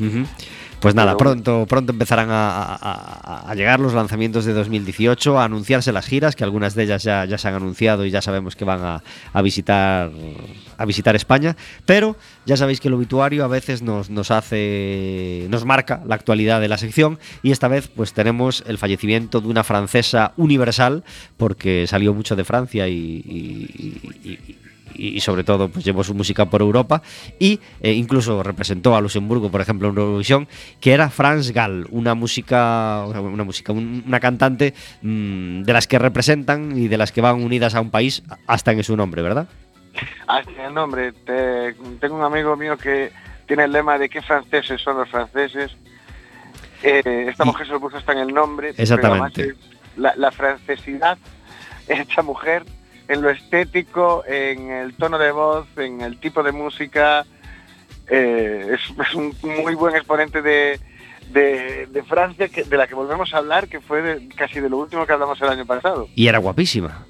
A: Pues nada, pronto, pronto empezarán a, a- a- a llegar los lanzamientos de 2018, a anunciarse las giras, que algunas de ellas ya, ya se han anunciado y ya sabemos que van a, a visitar a visitar España. Pero ya sabéis que el obituario a veces nos, nos hace. nos marca la actualidad de la sección. Y esta vez, pues tenemos el fallecimiento de una francesa universal, porque salió mucho de Francia y- y- y- y sobre todo pues llevó su música por Europa y eh, incluso representó a Luxemburgo por ejemplo en Eurovisión que era France Gall una música una música un- una cantante mm, de las que representan y de las que van unidas a un país hasta en su nombre verdad
F: Ah, sí, el nombre. Te- tengo un amigo mío que tiene el lema de qué franceses son los franceses. Eh, esta mujer se lo puso hasta en el nombre.
A: Exactamente.
F: la francesidad esta mujer en lo estético, en el tono de voz, en el tipo de música. eh, es, un muy buen exponente de, de, Francia, de la que volvemos a hablar, que fue casi de lo último que hablamos el año pasado.
A: y era guapísima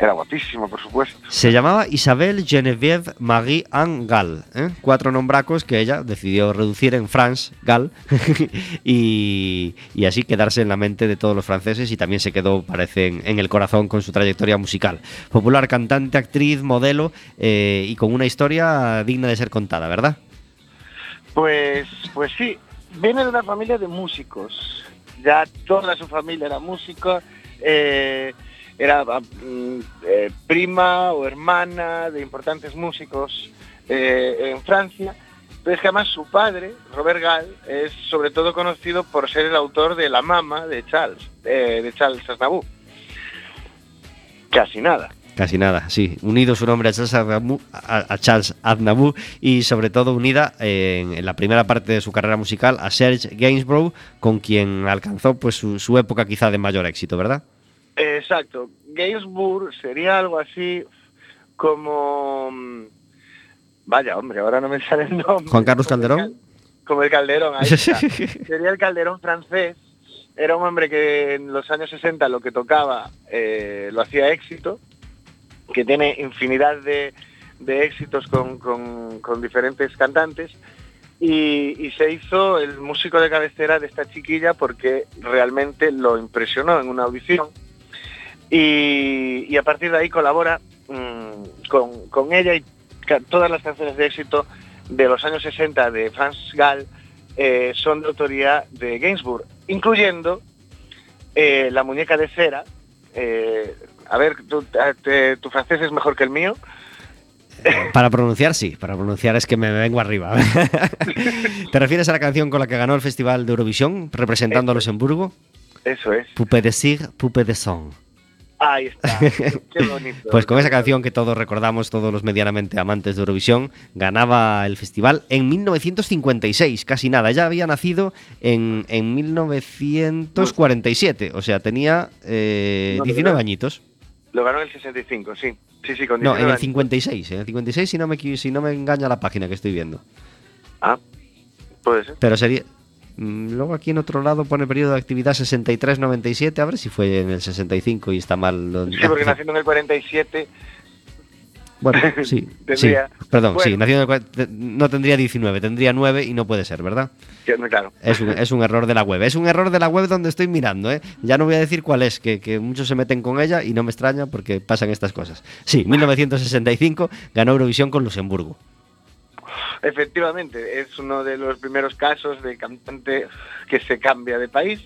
F: Era guapísimo, por supuesto.
A: se llamaba Isabelle Geneviève Marie Anne Gall ¿eh? cuatro nombracos que ella decidió reducir en France Gall y, y así quedarse en la mente de todos los franceses y también se quedó, parece, en, en el corazón con su trayectoria musical. Popular cantante, actriz, modelo eh, y con una historia digna de ser contada, ¿verdad?
F: Pues, pues sí, viene de una familia de músicos. Ya toda su familia era música. eh, era mm, eh, prima o hermana de importantes músicos eh, en Francia. Pero es que además su padre, Robert Gall, es sobre todo conocido por ser el autor de La Mama de Charles, eh, de Charles Aznavour. Casi nada.
A: Casi nada, sí. Unido su nombre a Charles Aznavour, a, y sobre todo unida en, la primera parte de su carrera musical a Serge Gainsbourg, con quien alcanzó pues su época quizá de mayor éxito, ¿verdad?
F: Exacto. Gainsbourg sería algo así como... mm, Vaya, hombre, ahora no me sale el nombre.
A: Juan Carlos
F: Como el
A: Calderón.
F: cal- Como el Calderón, ahí está. Sería el Calderón francés. Era un hombre que en los años 60 lo que tocaba eh, lo hacía éxito. que tiene infinidad de, de éxitos con, con- con diferentes cantantes y, y se hizo el músico de cabecera de esta chiquilla porque realmente lo impresionó en una audición y, y a partir de ahí colabora mm, con, con ella y todas las canciones de éxito de los años 60 de Franz Gall eh, son de autoría de Gainsbourg, incluyendo eh, La muñeca de cera. eh, a ver, tu, te- tu francés es mejor que el mío.
A: Para pronunciar, sí. Para pronunciar es que me vengo arriba. ¿Te refieres a la canción con la que ganó el Festival de Eurovisión, representando a Luxemburgo?
F: Eso es.
A: Poupée de cire, poupée de son.
F: Ahí está. Qué bonito.
A: Pues con esa canción que todos recordamos, todos los medianamente amantes de Eurovisión, ganaba el festival en 1956, casi nada. Ella había nacido en, en 1947, o sea, tenía eh,
F: No,
A: 19
F: no.
A: añitos.
F: Lo ganó en el 65, sí. Sí, sí, con
A: No, en
F: 19
A: el
F: años.
A: 56, en el 56 si no me, si no me engaña la página que estoy viendo.
F: Ah, puede ser.
A: Pero sería... mm, Luego aquí en otro lado pone periodo de actividad 63-97, a ver si fue en el 65 y está mal.
F: Sí, porque naciendo en el 47,
A: Bueno, sí,
F: Tendría-
A: sí. Perdón,
F: Bueno.
A: sí, nació en el no tendría 19, tendría 9 y no puede ser, ¿verdad?
F: claro.
A: Es un, es un error de la web. Es un error de la web donde estoy mirando, ¿eh? Ya no voy a decir cuál es, que, que muchos se meten con ella y no me extraña porque pasan estas cosas. Sí, 1965 ganó Eurovisión con Luxemburgo.
F: Efectivamente, es uno de los primeros casos de cantante que se cambia de país.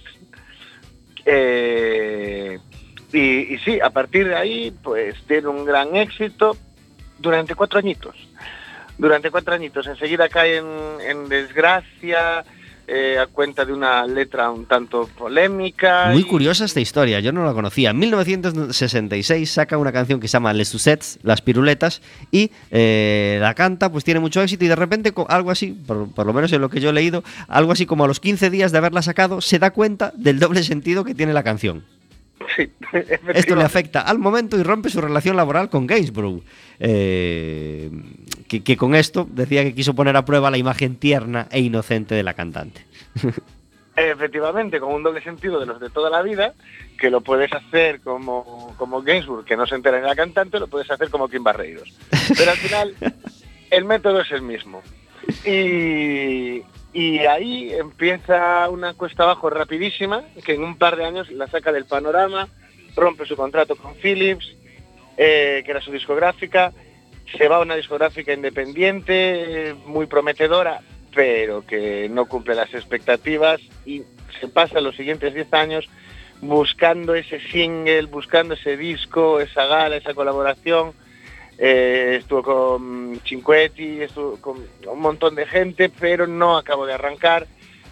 F: Eh, y, sí, a partir de ahí, pues tiene un gran éxito durante cuatro añitos. Durante cuatro añitos. Enseguida cae en desgracia eh, a cuenta de una letra un tanto polémica.
A: Muy
F: y-
A: curiosa esta historia, yo no la conocía. En 1966 saca una canción que se llama Les Sucettes, Las Piruletas, y eh, la canta, pues tiene mucho éxito y de repente algo así, por, por lo menos en lo que yo he leído, algo así como a los 15 días de haberla sacado, se da cuenta del doble sentido que tiene la canción.
F: Sí,
A: Esto le afecta al momento y rompe su relación laboral con Gainsborough. Eh, que, que con esto decía que quiso poner a prueba la imagen tierna e inocente de la cantante.
F: Efectivamente, con un doble sentido de los de toda la vida, que lo puedes hacer como, como Gainsbourg, que no se entera ni la cantante, lo puedes hacer como Kim Barreiros. Pero al final, el método es el mismo. Y, y ahí empieza una cuesta abajo rapidísima, que en un par de años la saca del panorama, rompe su contrato con Philips, eh, que era su discográfica, se va a una discográfica independiente, muy prometedora, pero que no cumple las expectativas y se pasa los siguientes 10 años buscando ese single, buscando ese disco, esa gala, esa colaboración. Eh, estuvo con Cinquetti, estuvo con un montón de gente, pero no acabó de arrancar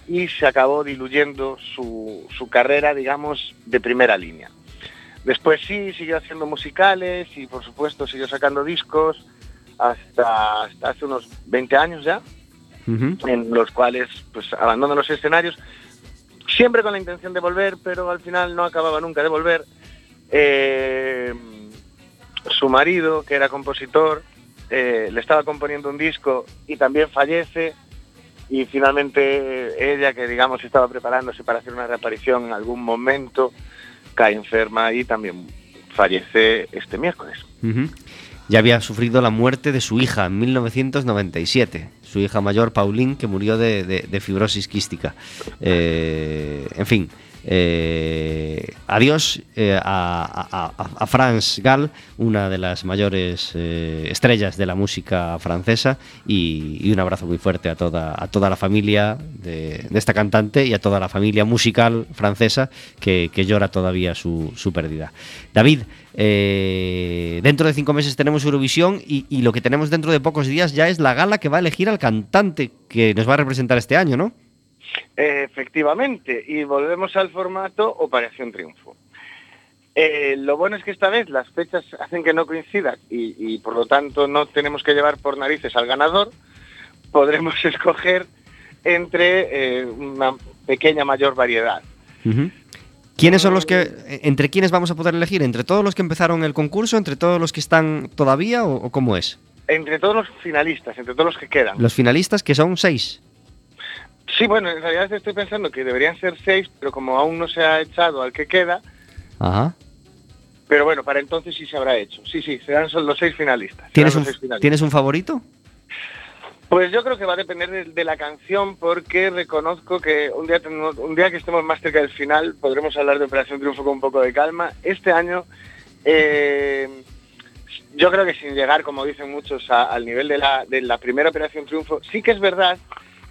F: y se acabó diluyendo su, su carrera, digamos, de primera línea. Después sí, siguió haciendo musicales y por supuesto siguió sacando discos hasta, hasta hace unos 20 años ya, en los cuales pues abandona los escenarios, siempre con la intención de volver, pero al final no acababa nunca de volver. Eh, su marido, que era compositor, eh, le estaba componiendo un disco y también fallece. Y finalmente ella, que digamos estaba preparándose para hacer una reaparición en algún momento, cae enferma y también fallece este miércoles.
A: Ya había sufrido la muerte de su hija en 1997. Su hija mayor, Pauline, que murió de fibrosis quística. Eh, en fin. Eh, adiós eh, a, a- a- Gall, una de las mayores eh, estrellas de la música francesa, y, un abrazo muy fuerte a toda, a toda la familia de, esta cantante y a toda la familia musical francesa que, llora todavía su, su pérdida. David, dentro de cinco meses tenemos Eurovisión y, y lo que tenemos dentro de pocos días ya es la gala que va a elegir al cantante que nos va a representar este año, ¿no?
F: Efectivamente, y volvemos al formato Operación Triunfo. Eh, lo bueno es que esta vez las fechas hacen que no coincidan y, y, por lo tanto no tenemos que llevar por narices al ganador. Podremos escoger entre eh, una pequeña mayor variedad.
A: ¿Quiénes son los que, entre quiénes vamos a poder elegir? ¿Entre todos los que empezaron el concurso? ¿Entre todos los que están todavía? ¿O, o cómo es?
F: Entre todos los finalistas, entre todos los que quedan.
A: Los finalistas, que son seis.
F: Sí, bueno, en realidad estoy pensando que deberían ser seis, pero como aún no se ha echado al que queda,
A: Ajá.
F: Pero bueno, para entonces sí se habrá hecho. Sí, sí, serán son los seis finalistas.
A: ¿Tienes
F: serán
A: un,
F: los seis finalistas.
A: ¿Tienes un favorito?
F: Pues yo creo que va a depender de, de la canción porque reconozco que un día, tenemos- un día que estemos más cerca del final podremos hablar de Operación Triunfo con un poco de calma. Este año eh, yo creo que sin llegar, como dicen muchos, a- al nivel de la, de la primera Operación Triunfo, sí que es verdad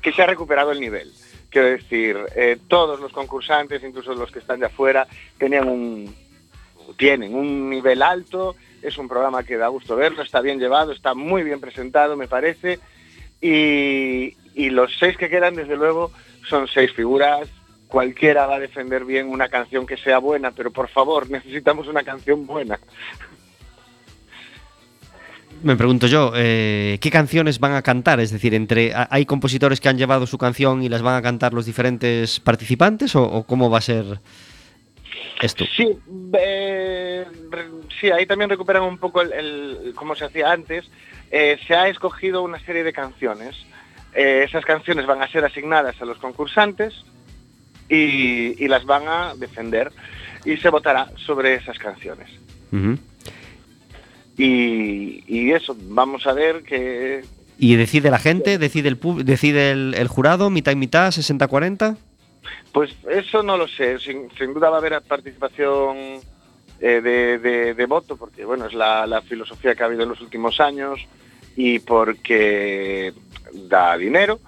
F: que se ha recuperado el nivel. Quiero decir, eh, todos los concursantes, incluso los que están de afuera, tenían un, tienen un nivel alto, es un programa que da gusto verlo, está bien llevado, está muy bien presentado, me parece, y, y los seis que quedan, desde luego, son seis figuras. Cualquiera va a defender bien una canción que sea buena, pero por favor, necesitamos una canción buena.
A: Me pregunto yo, eh, ¿qué canciones van a cantar? Es decir, entre ¿ha- ¿hay compositores que han llevado su canción y las van a cantar los diferentes participantes o, o cómo va a ser esto?
F: Sí, eh, sí, ahí también recuperan un poco el, el- como se hacía antes. Eh, se ha escogido una serie de canciones. Eh, esas canciones van a ser asignadas a los concursantes y, y las van a defender y se votará sobre esas canciones. Y, y eso, vamos a ver que
A: ¿Y decide la gente? ¿Decide el, decide el, el jurado? ¿Mitad y mitad? ¿60-40?
F: Pues eso no lo sé. Sin, sin duda va a haber participación eh, de, de- de voto, porque bueno, es la, la filosofía que ha habido en los últimos años y porque da dinero.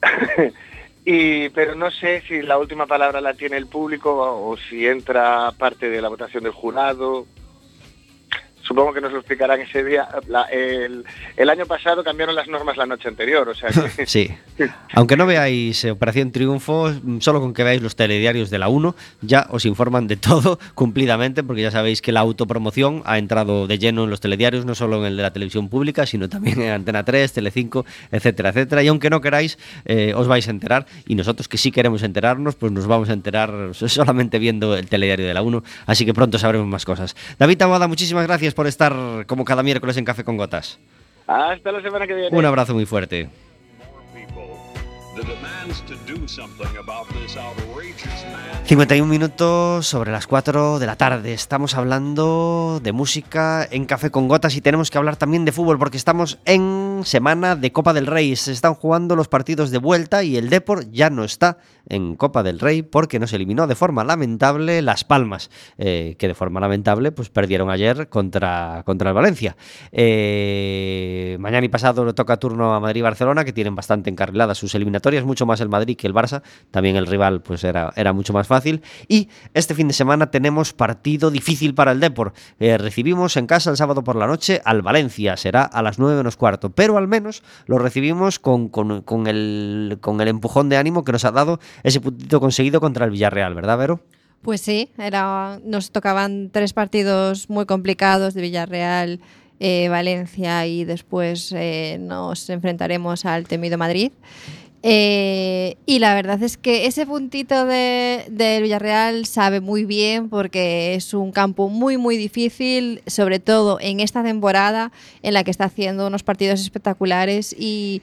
F: y, pero no sé si la última palabra la tiene el público o si entra parte de la votación del jurado. Supongo que nos lo explicarán ese día. La- el, año pasado cambiaron las normas la noche anterior, o sea
A: Sí. Aunque no veáis Operación Triunfo, solo con que veáis los telediarios de la 1, ya os informan de todo cumplidamente, porque ya sabéis que la autopromoción ha entrado de lleno en los telediarios, no solo en el de la televisión pública, sino también en Antena 3, Telecinco, etcétera, etcétera. Y aunque no queráis, eh, os vais a enterar. Y nosotros que sí queremos enterarnos, pues nos vamos a enterar solamente viendo el telediario de la 1. Así que pronto sabremos más cosas. David Taboada, muchísimas gracias por estar como cada miércoles en Café con Gotas.
F: hasta la semana que viene.
A: Un abrazo muy fuerte.
G: people. The demands to do something about this outrageous man.
A: 51 minutos sobre las 4 de la tarde. Estamos hablando de música en Café con Gotas y tenemos que hablar también de fútbol porque estamos en semana de Copa del Rey. Se están jugando los partidos de vuelta y el Depor ya no está en Copa del Rey porque nos eliminó de forma lamentable Las Palmas, eh, que de forma lamentable pues perdieron ayer contra, contra el Valencia. Eh, mañana y pasado toca turno a Madrid y Barcelona, que tienen bastante encarriladas sus eliminatorias, mucho más el Madrid que el Barça. También el rival pues era, era mucho más fácil. Y este fin de semana tenemos partido difícil para el Depor. Eh, recibimos en casa el sábado por la noche al Valencia, será a las 9 menos cuarto, pero al menos lo recibimos con, con- con el, con el empujón de ánimo que nos ha dado ese puntito conseguido contra el Villarreal, ¿verdad, Vero?
B: Pues sí, era, nos tocaban tres partidos muy complicados de Villarreal, eh, Valencia y después eh, nos enfrentaremos al temido Madrid. Eh, y la verdad es que ese puntito de, del Villarreal sabe muy bien porque es un campo muy muy difícil, sobre todo en esta temporada en la que está haciendo unos partidos espectaculares y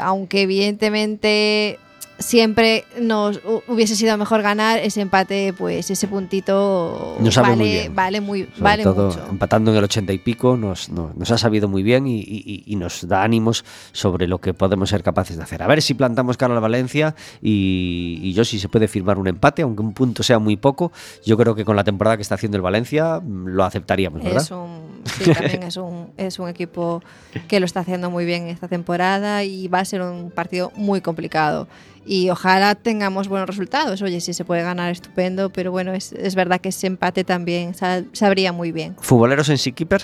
B: aunque evidentemente siempre nos hu- hubiese sido mejor ganar ese empate, pues ese puntito
A: Nos
B: vale,
A: muy bien.
B: vale muy
A: Sobre
B: vale
A: todo
B: mucho.
A: empatando en el 80 y pico nos, nos, nos ha sabido muy bien y, y- y nos da ánimos sobre lo que podemos ser capaces de hacer. A ver si plantamos cara al Valencia y, y yo si se puede firmar un empate, aunque un punto sea muy poco, yo creo que con la temporada que está haciendo el Valencia mm, lo aceptaríamos, ¿verdad?
B: Es un, sí, también es un, es un equipo que lo está haciendo muy bien esta temporada y va a ser un partido muy complicado. Y ojalá tengamos buenos resultados. Oye, si se puede ganar, estupendo, pero bueno, es, es verdad que ese empate también sal- sabría muy bien.
A: ¿Futboleros en Seakeeper?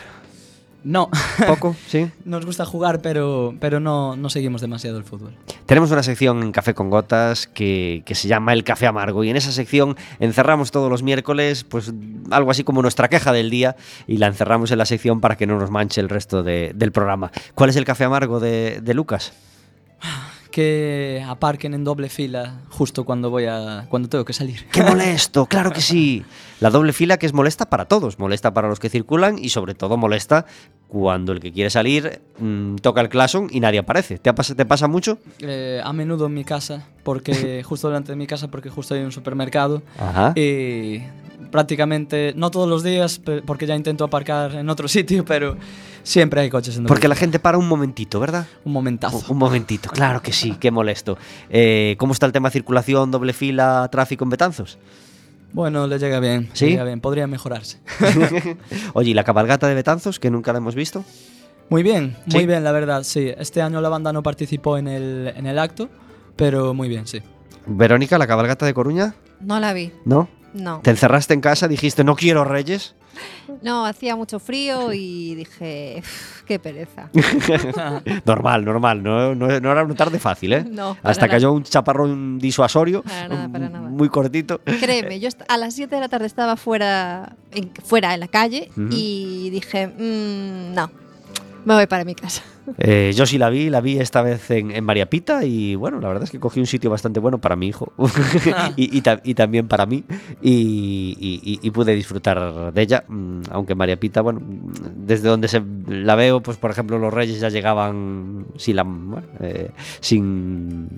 C: No,
A: ¿Poco? ¿Sí?
C: nos gusta jugar, pero, pero no, no seguimos demasiado el fútbol.
A: Tenemos una sección en Café con Gotas que, que se llama El Café Amargo y en esa sección encerramos todos los miércoles pues algo así como nuestra queja del día y la encerramos en la sección para que no nos manche el resto de- del programa. ¿Cuál es el Café Amargo de, de Lucas?
C: Que que aparquen en doble fila justo cuando voy a cuando tengo que salir.
A: ¡Qué molesto! ¡Claro que sí! La doble fila que es molesta para todos, molesta para los que circulan y sobre todo molesta cuando el que quiere salir mm, toca el claxon y nadie aparece. ¿Te, ha pas- ¿Te pasa mucho?
C: Eh, a menudo en mi casa, porque justo delante de mi casa, porque justo hay un supermercado
A: Ajá.
C: y prácticamente, no todos los días, porque ya intento aparcar en otro sitio, pero siempre hay coches en
A: Porque la gente para un momentito, ¿verdad?
C: Un momentazo.
A: Un, un momentito, claro que sí, qué molesto. Eh, ¿Cómo está el tema circulación, doble fila, tráfico en Betanzos?
C: Bueno, le llega bien,
A: ¿Sí?
C: le llega bien, podría mejorarse.
A: Oye, ¿y la cabalgata de Betanzos, que nunca la hemos visto?
C: Muy bien,
A: ¿Sí?
C: muy bien, la verdad, sí. Este año la banda no participó en el, en el acto, pero muy bien, sí.
A: Verónica, la cabalgata de Coruña,
B: No la vi,
A: ¿no?
B: no.
A: ¿Te encerraste en casa, dijiste no quiero reyes?
B: No, hacía mucho frío y dije, "Uf, qué pereza.
A: Normal, normal, no, no, no era una tarde fácil, ¿eh?
B: No,
A: Hasta
B: nada.
A: cayó un chaparrón disuasorio,
B: Para nada, para nada.
A: muy cortito.
B: Créeme, yo a las 7 de la tarde estaba fuera en, fuera en la calle y dije, "Mm, no, me voy para mi casa.
A: Eh, yo sí la vi, la vi esta vez en, en María Pita y bueno, la verdad es que cogí un sitio bastante bueno para mi hijo y, y ta- y también para mí y, y- y- y pude disfrutar de ella, mm, aunque María Pita, bueno, desde donde se la veo, pues por ejemplo los Reyes ya llegaban sin la, bueno, eh, sin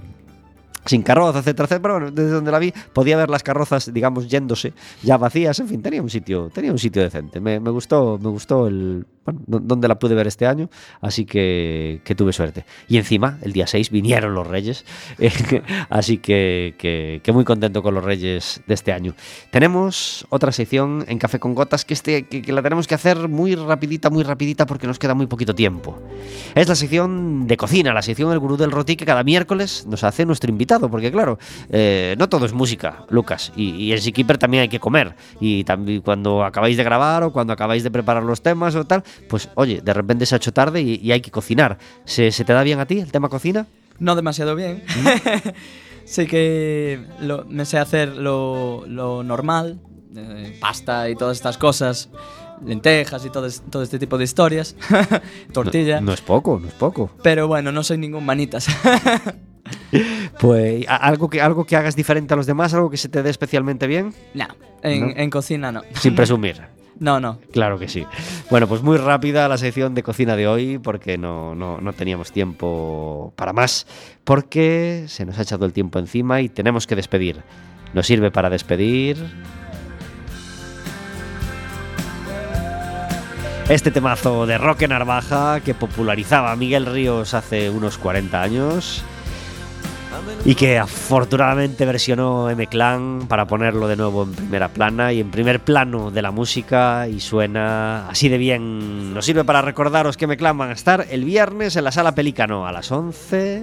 A: sin carroza, etcétera, etcétera, pero bueno, desde donde la vi podía ver las carrozas, digamos, yéndose ya vacías, en fin, tenía un sitio, tenía un sitio decente. Me, me gustó, me gustó el, bueno, do- donde la pude ver este año, así que, que tuve suerte. Y encima, el día 6 vinieron los Reyes, así que, que, muy contento con los Reyes de este año. Tenemos otra sección en Café con Gotas que, este, que, la tenemos que hacer muy rapidita, muy rapidita porque nos queda muy poquito tiempo. Es la sección de cocina, la sección El Gurú del Roti que cada miércoles nos hace nuestro invitado, porque claro, eh, no todo es música, Lucas, y, y en Seakeeper también hay que comer. Y también cuando acabáis de grabar o cuando acabáis de preparar los temas o tal, pues oye, de repente se ha hecho tarde y, y hay que cocinar. ¿Se, se te da bien a ti el tema cocina?
C: No demasiado bien. sé que lo- me sé hacer lo, lo normal, eh, pasta y todas estas cosas, lentejas y todo, es- todo este tipo de historias, tortilla.
A: No, no es poco, no es poco.
C: Pero bueno, no soy ningún manitas.
A: Pues algo que, algo que hagas diferente a los demás, algo que se te dé especialmente bien,
C: no, en,
A: ¿No?
C: en cocina no.
A: sin presumir.
C: No, no.
A: Claro que sí. Bueno, pues muy rápida la sección de cocina de hoy porque no, no, no teníamos tiempo para más, porque se nos ha echado el tiempo encima y tenemos que despedir. Nos sirve para despedir. Este temazo de Roque Narvaja que popularizaba Miguel Ríos hace unos 40 años y que afortunadamente versionó M-Clan para ponerlo de nuevo en primera plana y en primer plano de la música y suena así de bien. Nos sirve para recordaros que M-Clan van a estar el viernes en la sala Pelícano a las 11